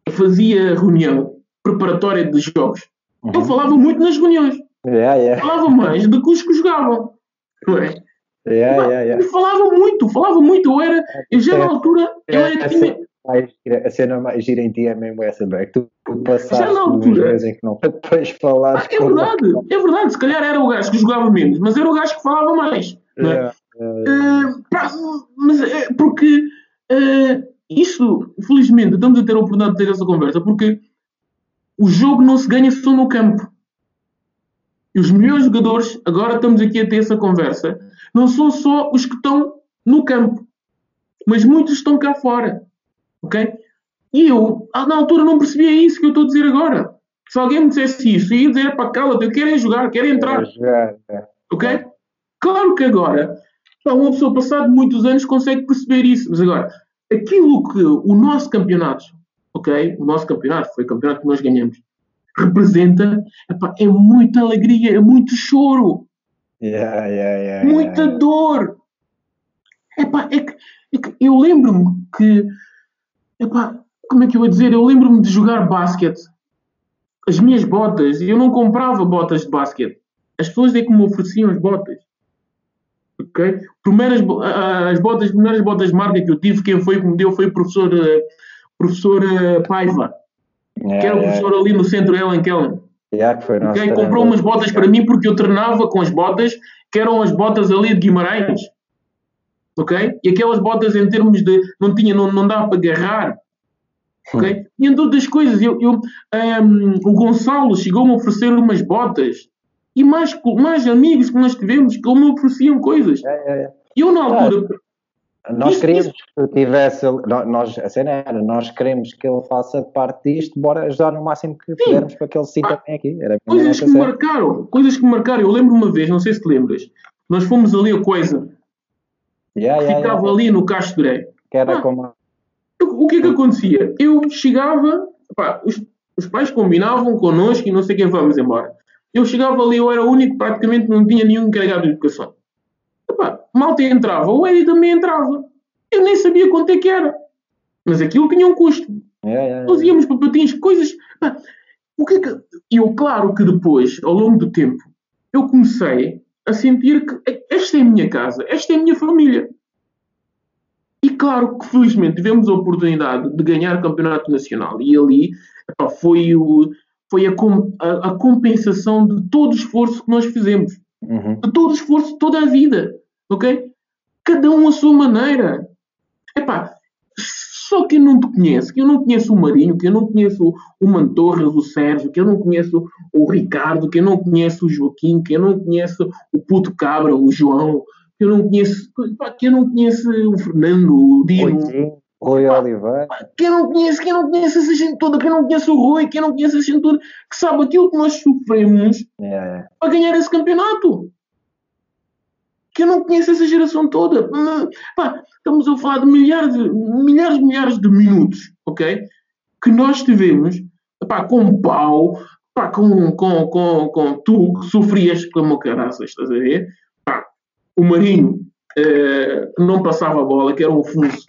fazia reunião preparatória de jogos. Uhum. Ele falava muito nas reuniões. Yeah, yeah. Falava mais do que os que jogavam. Não é? Yeah, yeah, yeah. Falava muito, falava muito. Eu, era, eu já na altura, eu era, tinha, mais, a cena mais gira em ti é mesmo essa, é tu, tu passaste altura- vezes em que não depois Ah, é verdade, é verdade. Se calhar era o gajo que jogava menos, mas era o gajo que falava mais. é? É, é, pá, mas é porque isto, felizmente, estamos a ter a oportunidade de ter essa conversa, porque o jogo não se ganha só no campo. E os melhores jogadores, agora estamos aqui a ter essa conversa, não são só os que estão no campo, mas muitos estão cá fora. Ok? E eu, ah, na altura, não percebia isso que eu estou a dizer agora. Se alguém me dissesse isso, eu ia dizer, pá, cala-te, eu quero é jogar, quero entrar. é. Ok? Claro que agora, uma pessoa passado muitos anos consegue perceber isso, mas agora, aquilo que o nosso campeonato, ok? O nosso campeonato, foi o campeonato que nós ganhamos, representa, epá, é muita alegria, é muito choro, Yeah, yeah, yeah, muita dor. Epá, é que, é que eu lembro-me que, epá, como é que eu ia dizer? Eu lembro-me de jogar basquete. As minhas botas, eu não comprava botas de basquete. As pessoas é que me ofereciam as botas. Ok? Primeiras, as botas, as primeiras botas de marca que eu tive, quem foi que me deu foi o professor, eh, professor eh, Paiva, Yeah, que era o yeah. professor ali no centro Ellen Kellen. Yeah, que foi o nosso Ok? treinador. Comprou umas botas para mim porque eu treinava com as botas que eram as botas ali de Guimarães. Ok? E aquelas botas em termos de. não tinha, não, não dava para agarrar. Ok? E entre outras coisas, eu, eu, ahm, o Gonçalo chegou-me a oferecer umas botas e mais, mais amigos que nós tivemos que me ofereciam coisas. Yeah, yeah, yeah. E eu, na altura, Nós Isso- queríamos isso- que tivesse. nó- Nós, a cena era, nós queremos que ele faça parte disto, bora ajudar no máximo que pudermos para que ele se sinta Ah, bem aqui. Coisas que me marcaram, coisas que me marcaram. Eu lembro uma vez, não sei se te lembras, nós fomos ali a coisa, Yeah, yeah, ficava yeah. ali no Castro Dré. Que era Ah. como. O que é que acontecia? Eu chegava, pá, os, os pais combinavam connosco e não sei quem vamos embora. Eu chegava ali, eu era o único, praticamente não tinha nenhum encarregado de educação. Epá, malta entrava, o Eddie também entrava. Eu nem sabia quanto é que era. Mas aquilo tinha um custo. Yeah, yeah, Nós yeah. íamos para patins, coisas. pá, o que é que. Eu, claro que depois, ao longo do tempo, eu comecei a sentir que esta é a minha casa, esta é a minha família. E claro que felizmente tivemos a oportunidade de ganhar campeonato nacional e ali epá, foi, o, foi a, com- a- a compensação de todo o esforço que nós fizemos. Uhum. De todo o esforço, toda a vida. Ok? Cada um à sua maneira. Epá, só que eu não te conheço, que eu não conheço o Marinho, que eu não conheço o Mantorras, o Sérgio, que eu não conheço o Ricardo, que eu não conheço o Joaquim, que eu não conheço o Puto Cabra, o João, que eu não conheço, pá, que eu não conheço o Fernando, o Dino, Rui, Rui Oliveira. que eu não conheço, que eu não conheço essa gente toda, que eu não conheço o Rui, que eu não conheço essa gente toda, que sabe aquilo que nós sofremos yeah. para ganhar esse campeonato. Que eu não conheço essa geração toda. Pá, estamos a falar de milhares, milhares, milhares de minutos, ok? Que nós tivemos, pá, com pau, pá, com, com, com, com tu que sofrias como caraças, estás a ver? Pá, o Marinho eh, não passava a bola, que era um fuso,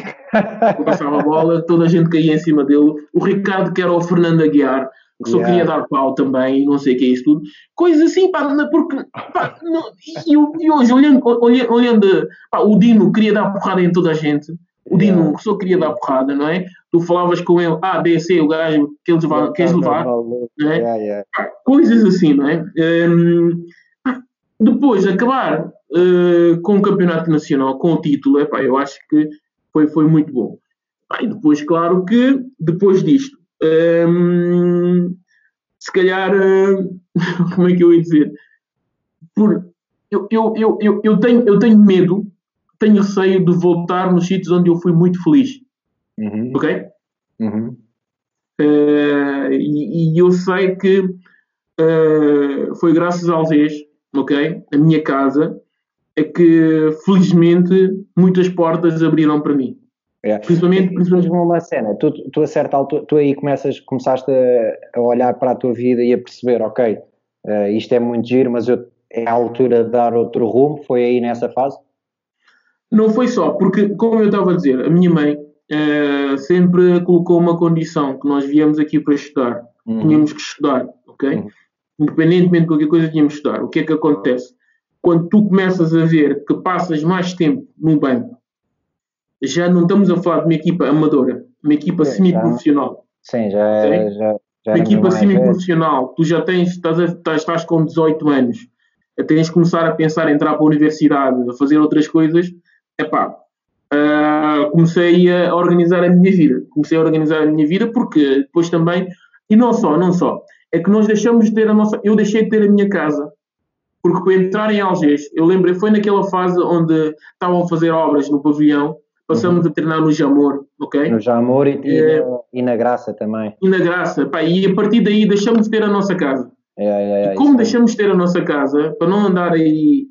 não passava a bola, toda a gente caía em cima dele. O Ricardo, que era o Fernando Aguiar, que só Yeah. queria dar pau também, não sei o que é isso tudo. Coisas assim, pá, porque, pá, não- e, e hoje, olhando, olhando, olhando pá, o Dino queria dar porrada em toda a gente. O Yeah. Dino só queria dar porrada, não é? Tu falavas com ele, ah, B, C, o gajo, queres levar? Queres levar? Maluco. não é? Yeah, yeah. Coisas assim, não é? Pá, depois, acabar eh, com o campeonato nacional, com o título, epá, eu acho que foi, foi muito bom. Pá, e depois, claro que, depois disto, hum, se calhar, eh, como é que eu ia dizer? Por, eu, eu, eu, eu, eu, tenho, eu tenho medo, tenho receio de voltar nos sítios onde eu fui muito feliz, Uhum. ok? Uhum. Eh, e, e eu sei que eh, foi graças ao Algés, ok? A minha casa, é que felizmente muitas portas abriram para mim. Yeah. Principalmente, principalmente uma cena, tu, tu a certa altura, tu aí começas, começaste a, olhar para a tua vida e a perceber, ok, eh, isto é muito giro, mas eu, é a altura de dar outro rumo, foi aí nessa fase? Não foi só, porque, como eu estava a dizer, a minha mãe eh, sempre colocou uma condição que nós viemos aqui para estudar. Uhum. Tínhamos que estudar, ok? Uhum. Independentemente de qualquer coisa, tínhamos que estudar. O que é que acontece? Quando tu começas a ver que passas mais tempo no banco, já não estamos a falar de uma equipa amadora, uma equipa semi-profissional. Sim, já, é, já, já Uma equipa semi-profissional, tu já tens, estás, estás, estás com 18 anos, tens de começar a pensar em entrar para a universidade, a fazer outras coisas, epá, uh, comecei a organizar a minha vida. Comecei a organizar a minha vida porque depois também, e não só, não só, é que nós deixamos de ter a nossa, eu deixei de ter a minha casa, porque para entrar em Algés, eu lembro, foi naquela fase onde estavam a fazer obras no pavilhão, passamos uhum. a treinar no Jamor, ok? No Jamor e, é, e, na Graça também. E na Graça, pá, e a partir daí deixamos de ter a nossa casa. É, é, é, como deixamos de ter a nossa casa, para não andar aí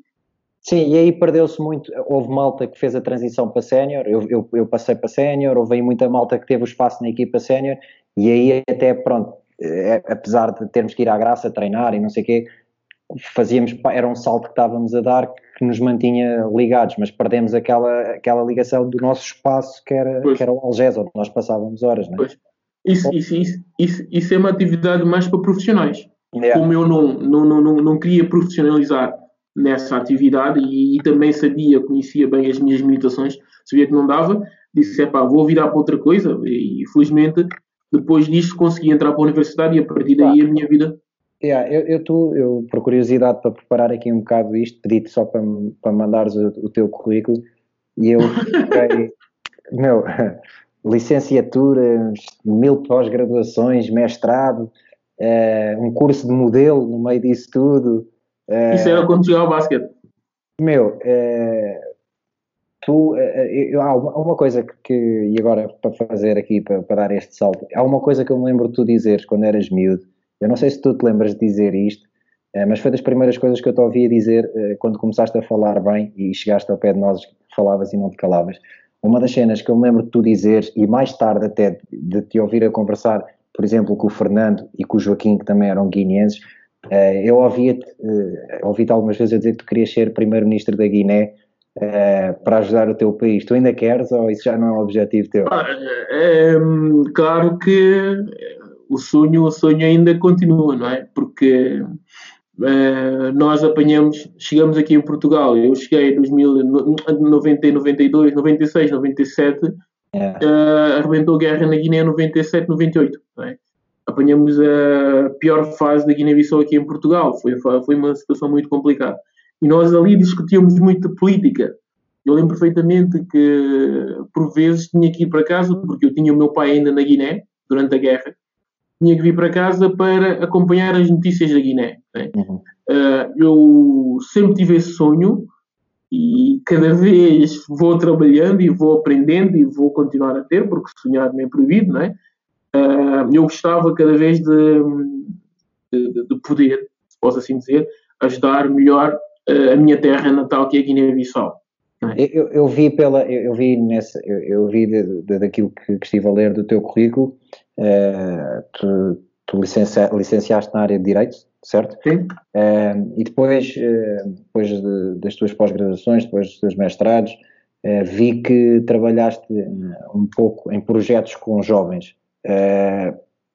Sim, e aí perdeu-se muito. Houve malta que fez a transição para sénior, eu, eu, eu, passei para sénior, houve aí muita malta que teve o espaço na equipa sénior, e aí até, pronto, é, apesar de termos que ir à graça treinar e não sei o quê, fazíamos, era um salto que estávamos a dar que nos mantinha ligados, mas perdemos aquela, aquela ligação do nosso espaço que era, que era o Algés, onde nós passávamos horas, não é? Pois. Isso, isso, isso, isso, isso é uma atividade mais para profissionais. Yeah. Como eu não, não, não, não queria profissionalizar nessa atividade e, e, também sabia, conhecia bem as minhas limitações, sabia que não dava, disse, é pá, vou virar para outra coisa e felizmente depois disto consegui entrar para a universidade e a partir daí a minha vida... Yeah, eu, eu, tô, eu, por curiosidade, para preparar aqui um bocado isto, pedi-te só para, para mandares o, o teu currículo e eu fiquei, meu, licenciatura, mil pós-graduações, mestrado, uh, um curso de modelo no meio disso tudo, é, Isso era quando jogava basquete. Meu, é, tu, é, há uma, uma, coisa que, e agora para fazer aqui, para, para, dar este salto, há uma coisa que eu me lembro de tu dizeres quando eras miúdo, eu não sei se tu te lembras de dizer isto, mas foi das primeiras coisas que eu te ouvia dizer quando começaste a falar bem e chegaste ao pé de nós, falavas e não te calavas. Uma das cenas que eu me lembro de tu dizeres, e mais tarde até de te ouvir a conversar, por exemplo, com o Fernando e com o Joaquim, que também eram guineenses, Uh, eu ouvi-te uh, ouvi algumas vezes a dizer que tu querias ser primeiro-ministro da Guiné para ajudar o teu país. Tu ainda queres ou isso já não é um objetivo teu? Ah, é, claro que o sonho, o sonho ainda continua, não é? Porque nós apanhamos, chegamos aqui em Portugal, eu cheguei em 2090, 92, 96, 97, é. arrebentou a guerra na Guiné em 97, 98, não é? apanhamos a pior fase da Guiné-Bissau aqui em Portugal. Foi, foi uma situação muito complicada. E nós ali discutíamos muito política. Eu lembro perfeitamente que, por vezes, tinha que ir para casa, porque eu tinha o meu pai ainda na Guiné, durante a guerra, tinha que vir para casa para acompanhar as notícias da Guiné. Né? Uhum. Uh, eu sempre tive esse sonho e cada vez vou trabalhando e vou aprendendo e vou continuar a ter, porque sonhar não é proibido, não é? Uh, eu gostava cada vez de, de, de, poder, se posso assim dizer, ajudar melhor uh, a minha terra natal, que é a Guiné-Bissau. É? Eu, eu, vi pela, eu, eu vi nesse, eu, eu vi de, de, daquilo que, que, estive a ler do teu currículo, tu, tu licencia, licenciaste na área de Direito, certo? Sim. Uh, e depois, uh, depois de, das tuas pós-graduações, depois dos teus mestrados, vi que trabalhaste um pouco em projetos com jovens.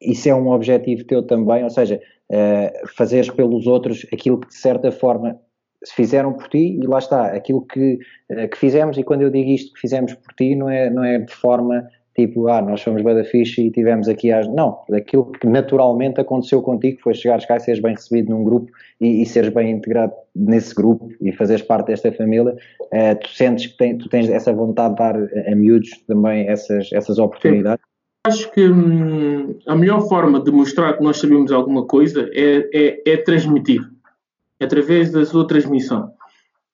Isso é um objetivo teu também, ou seja, uh, fazeres pelos outros aquilo que de certa forma se fizeram por ti e lá está, aquilo que, que fizemos, e quando eu digo isto que fizemos por ti, não é, não é de forma tipo, ah, nós somos bada fixe e tivemos aqui as. Não, aquilo que naturalmente aconteceu contigo foi chegares cá e seres bem recebido num grupo e, e seres bem integrado nesse grupo e fazeres parte desta família, uh, tu sentes que tem, tu tens essa vontade de dar a, a miúdos também essas, essas oportunidades. Sim acho que hum, a melhor forma de mostrar que nós sabemos alguma coisa é, é, é transmitir, é através da sua transmissão.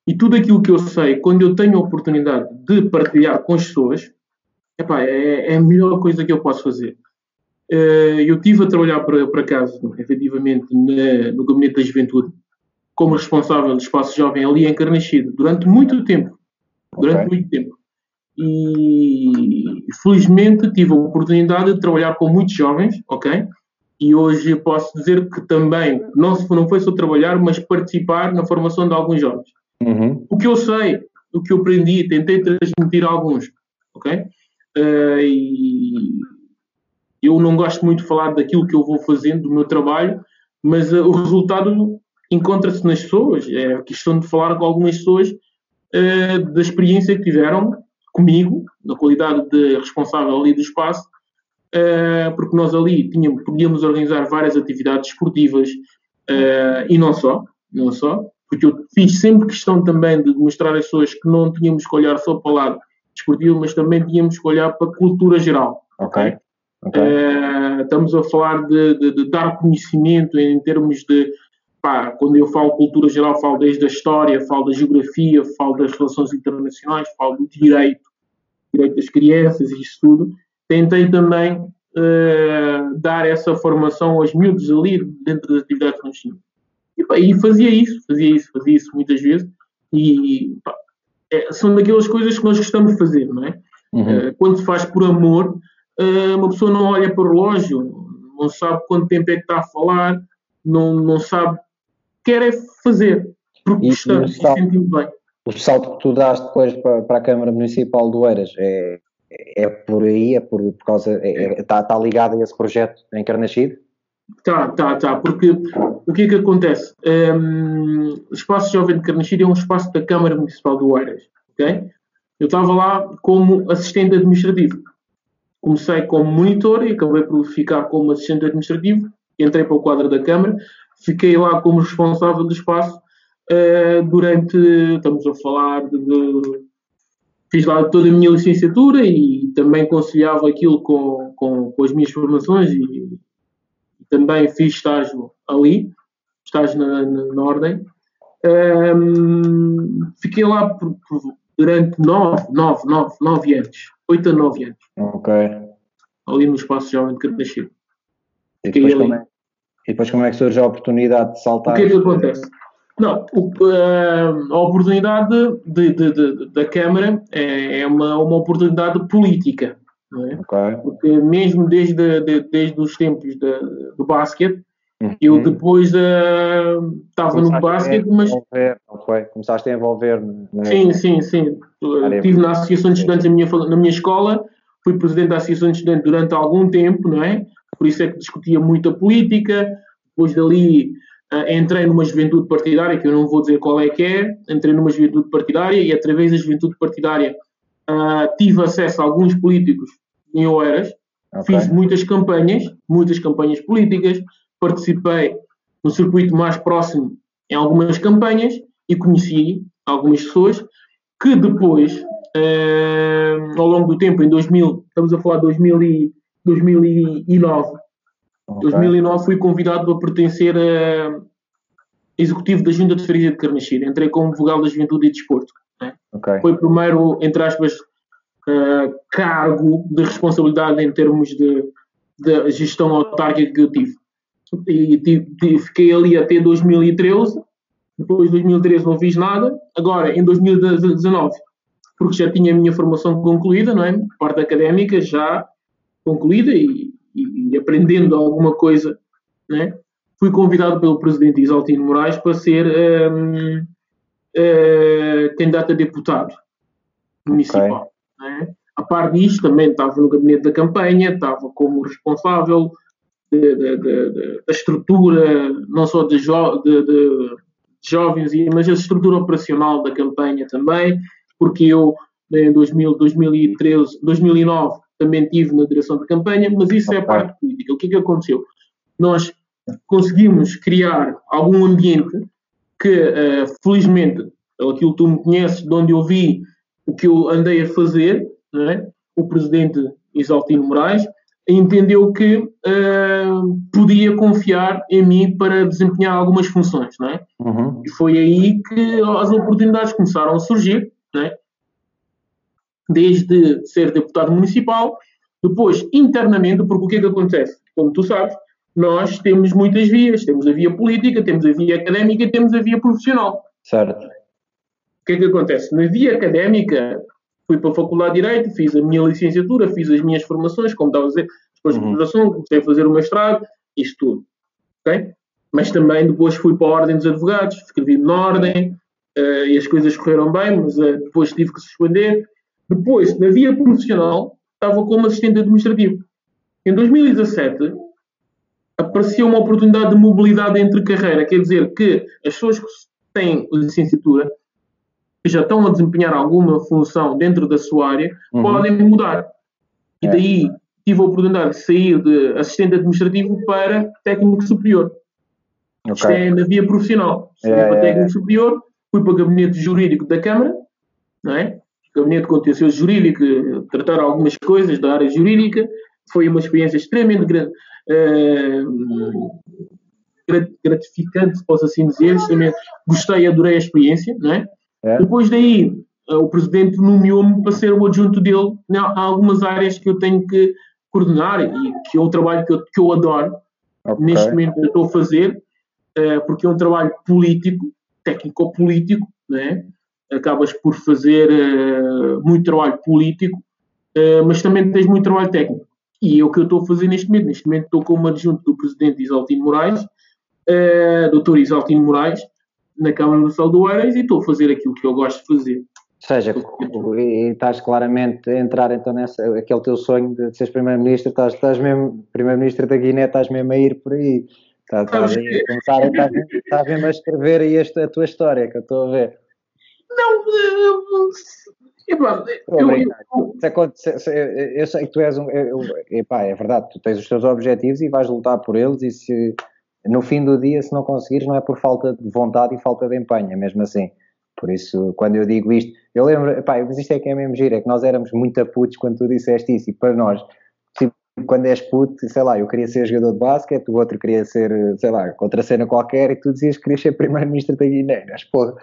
E tudo aquilo que eu sei, quando eu tenho a oportunidade de partilhar com as pessoas, epá, é, é a melhor coisa que eu posso fazer. Eh, eu estive a trabalhar por, por acaso, efetivamente, na, no Gabinete da Juventude, como responsável do Espaço Jovem ali em Carnaxide, durante muito tempo. Durante okay. muito tempo e felizmente tive a oportunidade de trabalhar com muitos jovens, ok? E hoje posso dizer que também, não, não foi só trabalhar, mas participar na formação de alguns jovens. Uhum. O que eu sei, o que eu aprendi, tentei transmitir a alguns, ok? Uh, e eu não gosto muito de falar daquilo que eu vou fazendo, do meu trabalho, mas uh, o resultado encontra-se nas pessoas. É questão de falar com algumas pessoas uh, da experiência que tiveram comigo, na qualidade de responsável ali do espaço, porque nós ali tínhamos, podíamos organizar várias atividades esportivas e não só, não só, porque eu fiz sempre questão também de mostrar às pessoas que não tínhamos que olhar só para o lado desportivo, mas também tínhamos que olhar para a cultura geral. Ok. okay. Uh, estamos a falar de, de, de, dar conhecimento em termos de. Pá, quando eu falo cultura geral, falo desde a história, falo da geografia, falo das relações internacionais, falo do direito, direito das crianças e isso tudo. Tentei também uh, dar essa formação aos miúdos ali dentro das atividades que nós tínhamos. E, pá, e fazia isso, fazia isso, fazia isso muitas vezes. E pá, é, são daquelas coisas que nós gostamos de fazer, não é? Uhum. Uh, quando se faz por amor, uh, uma pessoa não olha para o relógio, não sabe quanto tempo é que está a falar, não, não sabe, quer é fazer, porque gostamos e, e sentimos bem. O salto que tu dás depois para, para a Câmara Municipal do Eiras é, é por aí, é por, por causa, está é, é, tá, tá ligado a esse projeto em Carnachide? Tá, tá, tá, porque o que é que acontece? Um, o Espaço Jovem de Carnachide é um espaço da Câmara Municipal do Eiras, ok? Eu estava lá como assistente administrativo. Comecei como monitor e acabei por ficar como assistente administrativo. Entrei para o quadro da Câmara, fiquei lá como responsável do espaço uh, durante, estamos a falar de, de, Fiz lá toda a minha licenciatura e também conciliava aquilo com, com, com as minhas formações e, também fiz estágio ali, estágio na, na, na Ordem. Um, fiquei lá por, por, durante nove, nove, nove, nove anos, oito a nove anos. Ok. Ali no espaço jovem de Cartachil. E depois, como é, e depois como é que surge a oportunidade de saltar? O que é que acontece? Não, o, a oportunidade de, de, de, da Câmara é, é uma, uma oportunidade política. É? Okay. Porque mesmo desde, de, desde os tempos de, do basquete, uhum. eu depois estava uh, no basquete, mas. Não foi? Começaste a envolver. Sim, sim, sim. Estive na Associação de Estudantes na minha, na minha escola, fui presidente da Associação de Estudantes durante algum tempo, não é? Por isso é que discutia muito a política. Depois dali uh, entrei numa juventude partidária, que eu não vou dizer qual é que é, entrei numa juventude partidária e através da juventude partidária uh, tive acesso a alguns políticos em Oeiras, okay. fiz muitas campanhas, muitas campanhas políticas, participei no circuito mais próximo em algumas campanhas e conheci algumas pessoas que depois, eh, ao longo do tempo, em 2000, estamos a falar de 2000 e, 2009, okay. 2009 fui convidado a pertencer a executivo da Junta de Freguesia de Carnaxida. Entrei como vogal da Juventude e Desporto. Né? Okay. Foi o primeiro, entre aspas, uh, cargo de responsabilidade em termos de, de gestão autárquica que eu tive. E, tive, fiquei ali até 2013, depois de 2013 não fiz nada, agora em 2019, porque já tinha a minha formação concluída, não é? Parte académica já concluída e, e, e aprendendo alguma coisa, né? Fui convidado pelo presidente Isaltino Moraes para ser um, uh, eh, candidato a deputado municipal. Okay. Né? A par disto, também estava no gabinete da campanha, estava como responsável de, de, de, da estrutura, não só de, jo, de, jovens, mas a estrutura operacional da campanha também, porque eu em 2000, 2013, 2009 também estive na direção da campanha, mas isso okay. é a parte política. O que é que aconteceu? Nós conseguimos criar algum ambiente que, uh, felizmente, aquilo que tu me conheces, de onde eu vi o que eu andei a fazer, é? o presidente Isaltino Moraes entendeu que uh, podia confiar em mim para desempenhar algumas funções, é? Uhum. E foi aí que as oportunidades começaram a surgir, é? Desde ser deputado municipal, depois internamente, porque o que é que acontece? Como tu sabes, nós temos muitas vias, temos a via política, temos a via académica e temos a via profissional. Certo. O que é que acontece? Na via académica, fui para a Faculdade de Direito, fiz a minha licenciatura, fiz as minhas formações, como estava a dizer, depois de uhum. graduação, comecei a fazer o mestrado, isto tudo. Okay? Mas também depois fui para a Ordem dos Advogados, escrevi na Ordem, uh, e as coisas correram bem, mas uh, depois tive que suspender. Depois, na via profissional, estava como assistente administrativo. Em 2017, apareceu uma oportunidade de mobilidade entre carreira, quer dizer que as pessoas que têm licenciatura já estão a desempenhar alguma função dentro da sua área, uhum. podem mudar. E é. daí tive a oportunidade de sair de assistente administrativo para técnico superior. Okay. Isto é na via profissional. Saí é, para técnico superior, fui para o gabinete jurídico da Câmara, não é? Gabinete contencioso jurídico, tratar algumas coisas da área jurídica. Foi uma experiência extremamente grande. Uh, gratificante, se posso assim dizer. Extremamente gostei, adorei a experiência, não é? É. Depois daí, eh, o presidente nomeou-me para ser o adjunto dele em algumas áreas que eu tenho que coordenar e que é um trabalho que eu, que eu adoro. Okay. Neste momento eu estou a fazer, uh, porque é um trabalho político, técnico-político, né? acabas por fazer uh, muito trabalho político, mas também tens muito trabalho técnico. E é o que eu estou a fazer neste momento. Neste momento estou como adjunto do presidente Isaltino Moraes, uh, doutor Isaltino Moraes, na Câmara Municipal do Eiras, e estou a fazer aquilo que eu gosto de fazer. Ou seja, e estás claramente a entrar então nessa, aquele teu sonho de seres Primeiro-Ministro, estás, estás mesmo, Primeiro-Ministro da Guiné, estás mesmo a ir por aí. Estás, estás, a, começar, estás, estás mesmo a escrever aí esta, a tua história que eu estou a ver. Não, epá, eu, eu, eu, eu, sei que tu és um. Epá, é verdade, tu tens os teus objetivos e vais lutar por eles, e se no fim do dia, se não conseguires, não é por falta de vontade e falta de empenho, é mesmo assim. Por isso, quando eu digo isto, eu lembro, epá, mas isto é que é mesmo giro, é que nós éramos muito aputos quando tu disseste isso, e para nós, quando és puto, sei lá, eu queria ser jogador de basquete, o outro queria ser, sei lá, outra cena qualquer, e tu dizias que querias ser primeiro-ministro da Guiné. Mas, pô,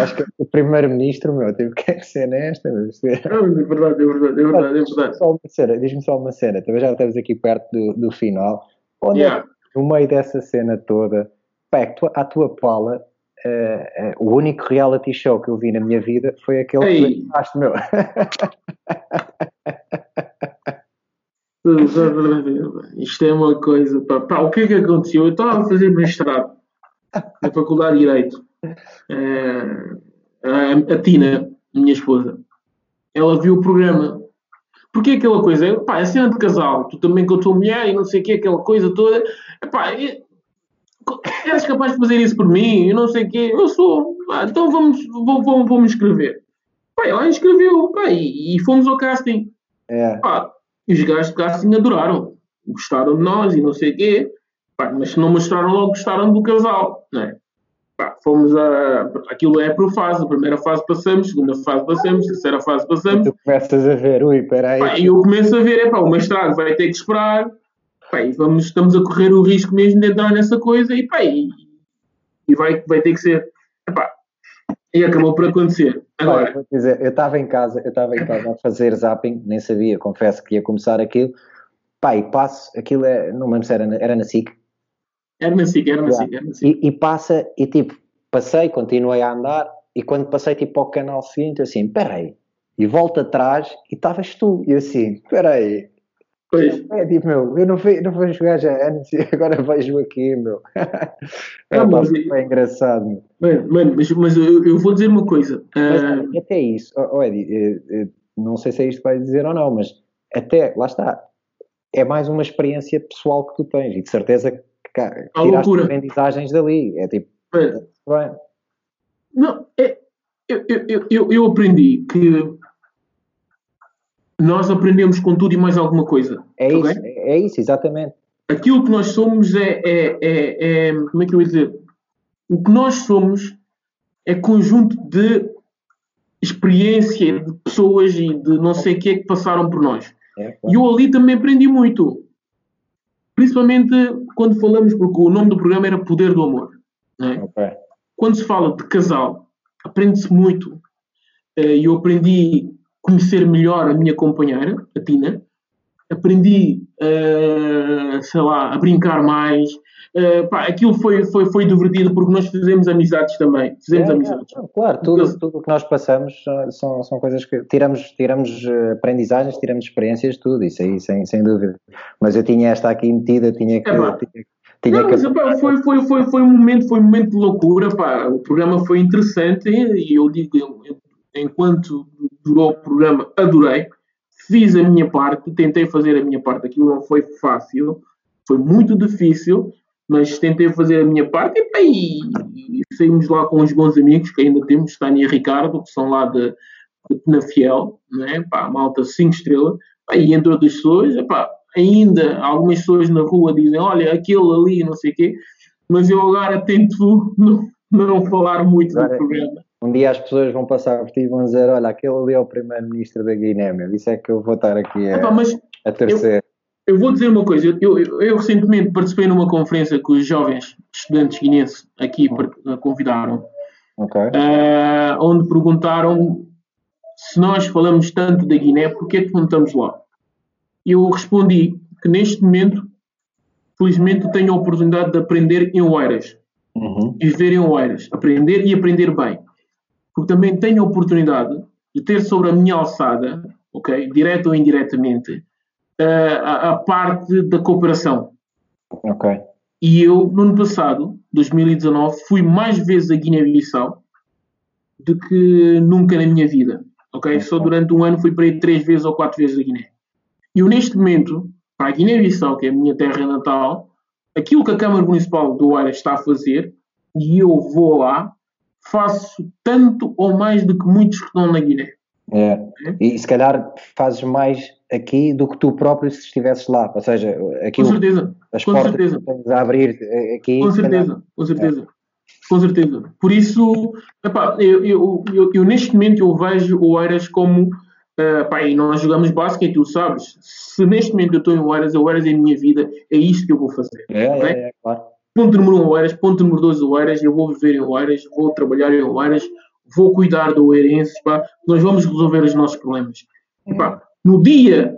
acho que o primeiro-ministro, meu, tipo, quer ser nesta. Mas... É verdade, é verdade, é verdade, é verdade. Só uma cena, diz-me só uma cena, também já estamos aqui perto do, do final. Onde é yeah. é, no meio dessa cena toda, pá, é que a tua pala, uh, uh, o único reality show que eu vi na minha vida foi aquele Ei. que fizeste, meu. Isto é uma coisa. Pá, pá, o que é que aconteceu? Eu estava a fazer mestrado na Faculdade de Direito. É, a, a, Tina, minha esposa, ela viu o programa. Porque é aquela coisa, pá, é cena de casal, tu também com a tua mulher e não sei o que, aquela coisa toda. Pá, és capaz de fazer isso por mim? Eu não sei o quê. Eu sou. Pá, então vamos, vou, vou, vou me inscrever. Pá, ela inscreveu pá, e, e fomos ao casting. É. Pá, e os gajos de casting adoraram. Gostaram de nós e não sei o quê. Pá, mas se não mostraram logo, gostaram do casal. Né? Pá, fomos a. Aquilo é por fase. A primeira fase passamos, a segunda fase passamos, a terceira fase passamos. E tu começas a ver, ui, peraí. Pá, e eu começo a ver, é pá, o mestrado vai ter que esperar. Pá, e vamos, estamos a correr o risco mesmo de entrar nessa coisa e, pá, e, e vai, vai ter que ser. Epá, e acabou por acontecer. Agora, Olha, dizer, eu estava em casa, eu estava em casa a fazer zapping, nem sabia, confesso que ia começar aquilo. Pá, e passo, aquilo é, não lembro se era, era na SIC. Era na SIC, era na SIC, era na SIC. E, e, passa, e tipo, passei, continuei a andar, e quando passei tipo ao canal seguinte, assim, peraí, e volto atrás, e estavas tu, e assim, peraí, Pois. É tipo, meu, eu não fui, não fui jogar já antes agora vejo aqui, meu. É, não, mas, é engraçado. Mano, mano mas, mas eu, eu, vou dizer uma coisa. Mas, uh... Até isso, oh, Eddie, eh, eh, não sei se é isto que vais dizer ou não, mas até, lá está, é mais uma experiência pessoal que tu tens e de certeza que tiraste aprendizagens dali. É tipo, bem. Não, é, eu, eu, eu, eu aprendi que nós aprendemos com tudo e mais alguma coisa. É okay? isso, é isso, exatamente. Aquilo que nós somos é, é, é, é, Como é que eu ia dizer? O que nós somos é conjunto de experiência de pessoas e de não sei o que é que passaram por nós. É, e eu ali também aprendi muito. Principalmente quando falamos, porque o nome do programa era Poder do Amor. É? Okay. Quando se fala de casal, aprende-se muito. Eh, e eu aprendi conhecer melhor a minha companheira, a Tina. Aprendi, uh, sei lá, a brincar mais. Uh, pá, aquilo foi, foi, foi divertido porque nós fizemos amizades também. Fizemos é, amizades. É, claro, tudo, tudo o que nós passamos são, são coisas que tiramos, tiramos eh, aprendizagens, tiramos experiências, tudo, isso aí, sem, sem dúvida. Mas eu tinha esta aqui metida, tinha que. É, tinha, tinha não, que... mas, foi, foi, foi, foi, um momento, foi um momento de loucura, pá. O programa foi interessante e eu digo, eu, enquanto durou o programa, adorei. Fiz a minha parte, tentei fazer a minha parte. Aquilo não foi fácil, foi muito difícil, mas tentei fazer a minha parte e, e saímos lá com uns bons amigos que ainda temos, Tânia e Ricardo, que são lá de, de Penafiel, né? pá, malta 5 estrelas, e entre outras pessoas, epá, ainda algumas pessoas na rua dizem, olha, aquele ali, não sei o quê, mas eu agora tento não, não falar muito do programa. Um dia as pessoas vão passar por ti e vão dizer, olha, aquele ali é o primeiro-ministro da Guiné, meu. isso é que eu vou estar aqui a, Epá, a terceiro. Eu, eu, vou dizer uma coisa, eu, eu, eu, recentemente participei numa conferência que os jovens estudantes guineenses aqui hum. convidaram, okay. uh, onde perguntaram se nós falamos tanto da Guiné, porquê é que não estamos lá? Eu respondi que neste momento, felizmente, tenho a oportunidade de aprender em Oeiras. Uhum. Viver em Oeiras. Aprender e aprender bem. Porque também tenho a oportunidade de ter sobre a minha alçada, ok, direto ou indiretamente, a, a parte da cooperação. Ok. E eu, no ano passado, 2019, fui mais vezes a Guiné-Bissau do que nunca na minha vida. Ok? Só durante um ano fui para ir três vezes ou quatro vezes a Guiné. E eu, neste momento, para a Guiné-Bissau, que é a minha terra natal, aquilo que a Câmara Municipal do Aira está a fazer, e eu vou lá, faço tanto ou mais do que muitos que estão na Guiné. É. é. E se calhar fazes mais aqui do que tu próprio se estivesses lá. Ou seja, aqui com certeza. as com portas certeza. que tens a abrir eh, aqui. Com certeza, calhar... com certeza. É. Com certeza. Por isso, epá, eu, eu, eu, eu, neste momento eu vejo o Eiras como Uh, pá, e nós jogamos basquete, tu sabes. Se neste momento eu estou em Oeiras, o Oeiras é a minha vida, é isto que eu vou fazer. É, é, é, claro. Ponto número um, Oeiras. Ponto número dois, Oeiras. Eu vou viver em Oeiras, vou trabalhar em Oeiras, vou cuidar do Oeirense, pá. Nós vamos resolver os nossos problemas. E, pá, no dia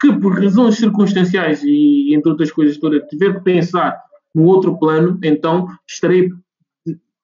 que, por razões circunstanciais e entre outras coisas todas, tiver que pensar no outro plano, então estarei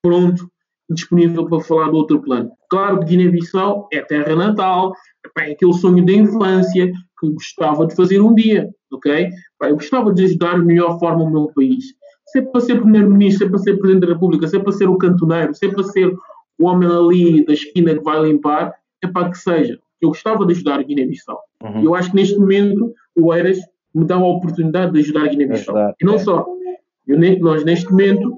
pronto disponível para falar do outro plano. Claro que Guiné-Bissau é terra natal, é aquele sonho da infância que gostava de fazer um dia, ok? eu gostava de ajudar de melhor forma o meu país. Se é para ser primeiro-ministro, se é para ser presidente da República, se é para ser o cantoneiro, se é para ser o homem ali da esquina que vai limpar, é para que seja. Eu gostava de ajudar a Guiné-Bissau. Uhum. Eu acho que neste momento o Eiras me dá a oportunidade de ajudar a Guiné-Bissau. E não é. só. Eu, nós, neste momento,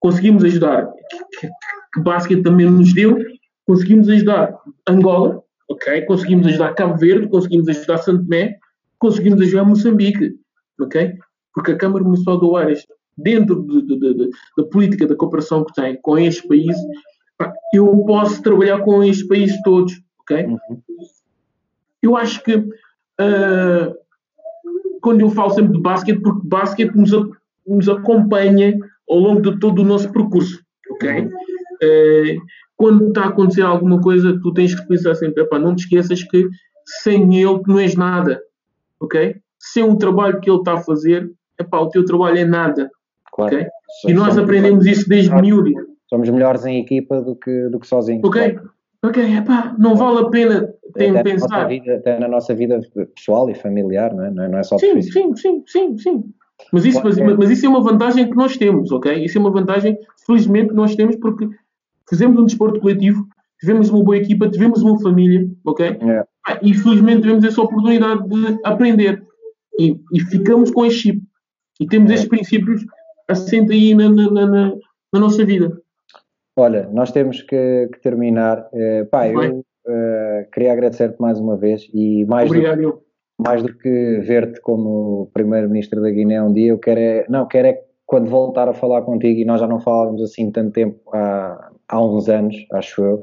conseguimos ajudar, que, que basquete também nos deu, conseguimos ajudar Angola, ok? Conseguimos ajudar Cabo Verde, conseguimos ajudar Santo Tomé, conseguimos ajudar Moçambique, ok? Porque a Câmara Municipal do Oeiras, dentro de, de, de, da política da cooperação que tem com estes países, eu posso trabalhar com estes países todos, ok? Uhum. Eu acho que uh, quando eu falo sempre de basquete, porque basquete nos, nos acompanha ao longo de todo o nosso percurso, ok? Uh, quando está a acontecer alguma coisa, tu tens que pensar sempre, não te esqueças que sem ele tu não és nada, ok? Sem um trabalho que ele está a fazer, epá, o teu trabalho é nada, claro. ok? E nós aprendemos isso desde miúdo. Somos melhores em equipa do que, do que sozinhos. Ok, claro. ok, epá, não vale a pena tem até pensar. Na vida, até na nossa vida pessoal e familiar, não é? Não é, é só sim, sim, sim, sim, sim. Mas isso, mas, mas, isso é uma vantagem que nós temos, ok? Isso é uma vantagem, felizmente, nós temos porque fizemos um desporto coletivo, tivemos uma boa equipa, tivemos uma família, ok? Yeah. E felizmente tivemos essa oportunidade de aprender. E, e ficamos com este chip. E temos estes princípios assentes aí na, na, na, na, nossa vida. Olha, nós temos que, que terminar. Uh, pá, eu uh, queria agradecer-te mais uma vez e mais Obrigado. Do, mais do que ver-te como primeiro-ministro da Guiné um dia, eu quero é, não, quero é quando voltar a falar contigo, e nós já não falávamos assim tanto tempo há, há uns anos, acho eu,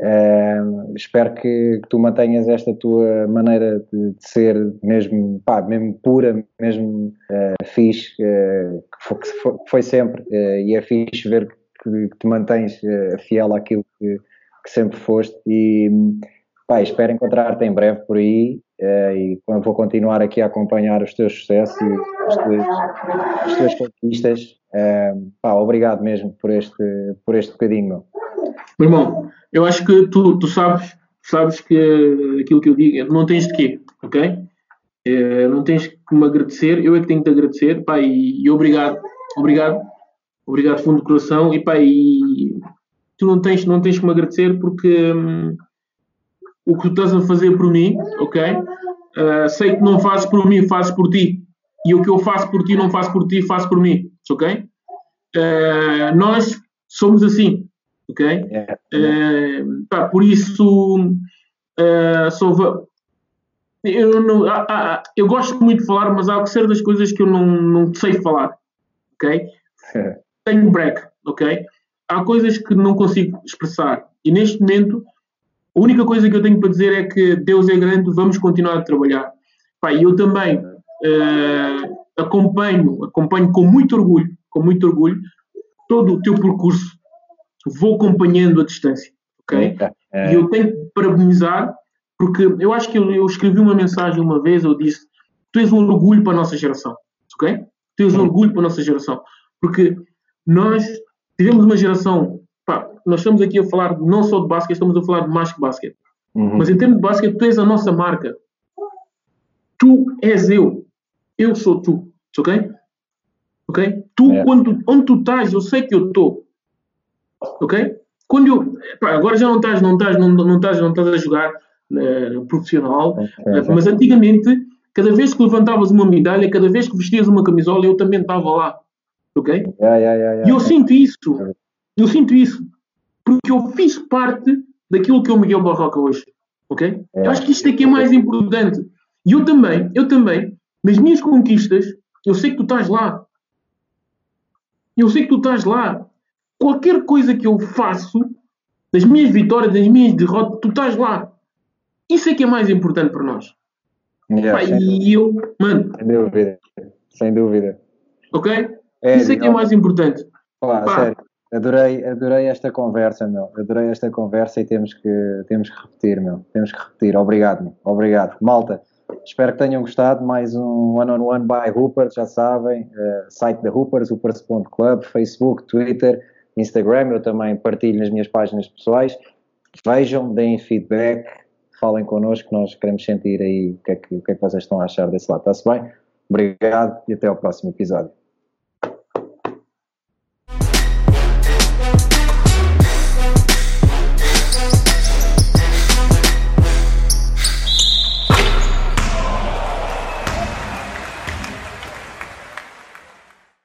uh, espero que, que, tu mantenhas esta tua maneira de, de ser mesmo, pá, mesmo pura, mesmo uh, fixe, uh, que, foi, que, foi, sempre, uh, e é fixe ver que, que te mantens fiel àquilo que, sempre foste e pá, espero encontrar-te em breve por aí e vou continuar aqui a acompanhar os teus sucessos e as tuas, as tuas conquistas. Pá, obrigado mesmo por este, por este bocadinho. Meu. Meu irmão, eu acho que tu, tu sabes, sabes que aquilo que eu digo, não tens de quê, ok? Uh, não tens que me agradecer, eu é que tenho que te agradecer, pá, e, e obrigado, obrigado, obrigado fundo do coração, e pá, e tu não tens, não tens que me agradecer porque. Hum, o que tu estás a fazer por mim, ok? Uh, sei que não fazes por mim, fazes por ti. E o que eu faço por ti, não faço por ti, faço por mim, ok? Uh, nós somos assim, ok? Yeah. Uh, pá, por isso, uh, sou, eu, não, há, há, eu gosto muito de falar, mas há que ser das coisas que eu não, não sei falar, ok? Tenho break, ok? Há coisas que não consigo expressar e neste momento a única coisa que eu tenho para dizer é que Deus é grande, vamos continuar a trabalhar. Pá, eu também uh, acompanho, acompanho com muito orgulho, com muito orgulho, todo o teu percurso, vou acompanhando a distância, ok? É. E eu tenho que parabenizar, porque eu acho que eu, eu, escrevi uma mensagem uma vez, eu disse, tu és um orgulho para a nossa geração, ok? Tu és um orgulho para a nossa geração, porque nós tivemos uma geração pá, nós estamos aqui a falar não só de basquete, estamos a falar de mais que basquete. Uhum. Mas em termos de basquete, tu és a nossa marca. Tu és eu. Eu sou tu. Ok? Ok? Tu, é. quando, onde tu estás, eu sei que eu estou. Ok? Quando eu. Pá, agora já não estás, não estás, não, não estás, não estás a jogar uh, profissional. Okay. Uh, mas antigamente, cada vez que levantavas uma medalha, cada vez que vestias uma camisola, eu também estava lá. Ok? Yeah, yeah, yeah, e eu sinto isso. Eu sinto isso. Porque eu fiz parte daquilo que é o Miguel Barroca hoje. Ok? É. Eu acho que isto aqui é mais importante. E eu também, eu também, nas minhas conquistas, eu sei que tu estás lá. Eu sei que tu estás lá. Qualquer coisa que eu faço, das minhas vitórias, das minhas derrotas, tu estás lá. Isso é que é mais importante para nós. Yeah, Pai, e eu, mano. Sem dúvida. Sem dúvida. Ok? É, Isso é que é mais importante. Pá, sério. Adorei, adorei esta conversa, meu. Adorei esta conversa e temos que, temos que repetir, meu. Temos que repetir. Obrigado, meu. Obrigado. Malta, espero que tenham gostado. Mais um one-on-one -on -one by Hoopers, já sabem. Uh, site da Hoopers, hoopers.club, Facebook, Twitter, Instagram. Eu também partilho nas minhas páginas pessoais. Vejam, deem feedback, falem connosco, nós queremos sentir aí o que é que, o que, é que vocês estão a achar desse lado. Está-se bem? Obrigado e até ao próximo episódio.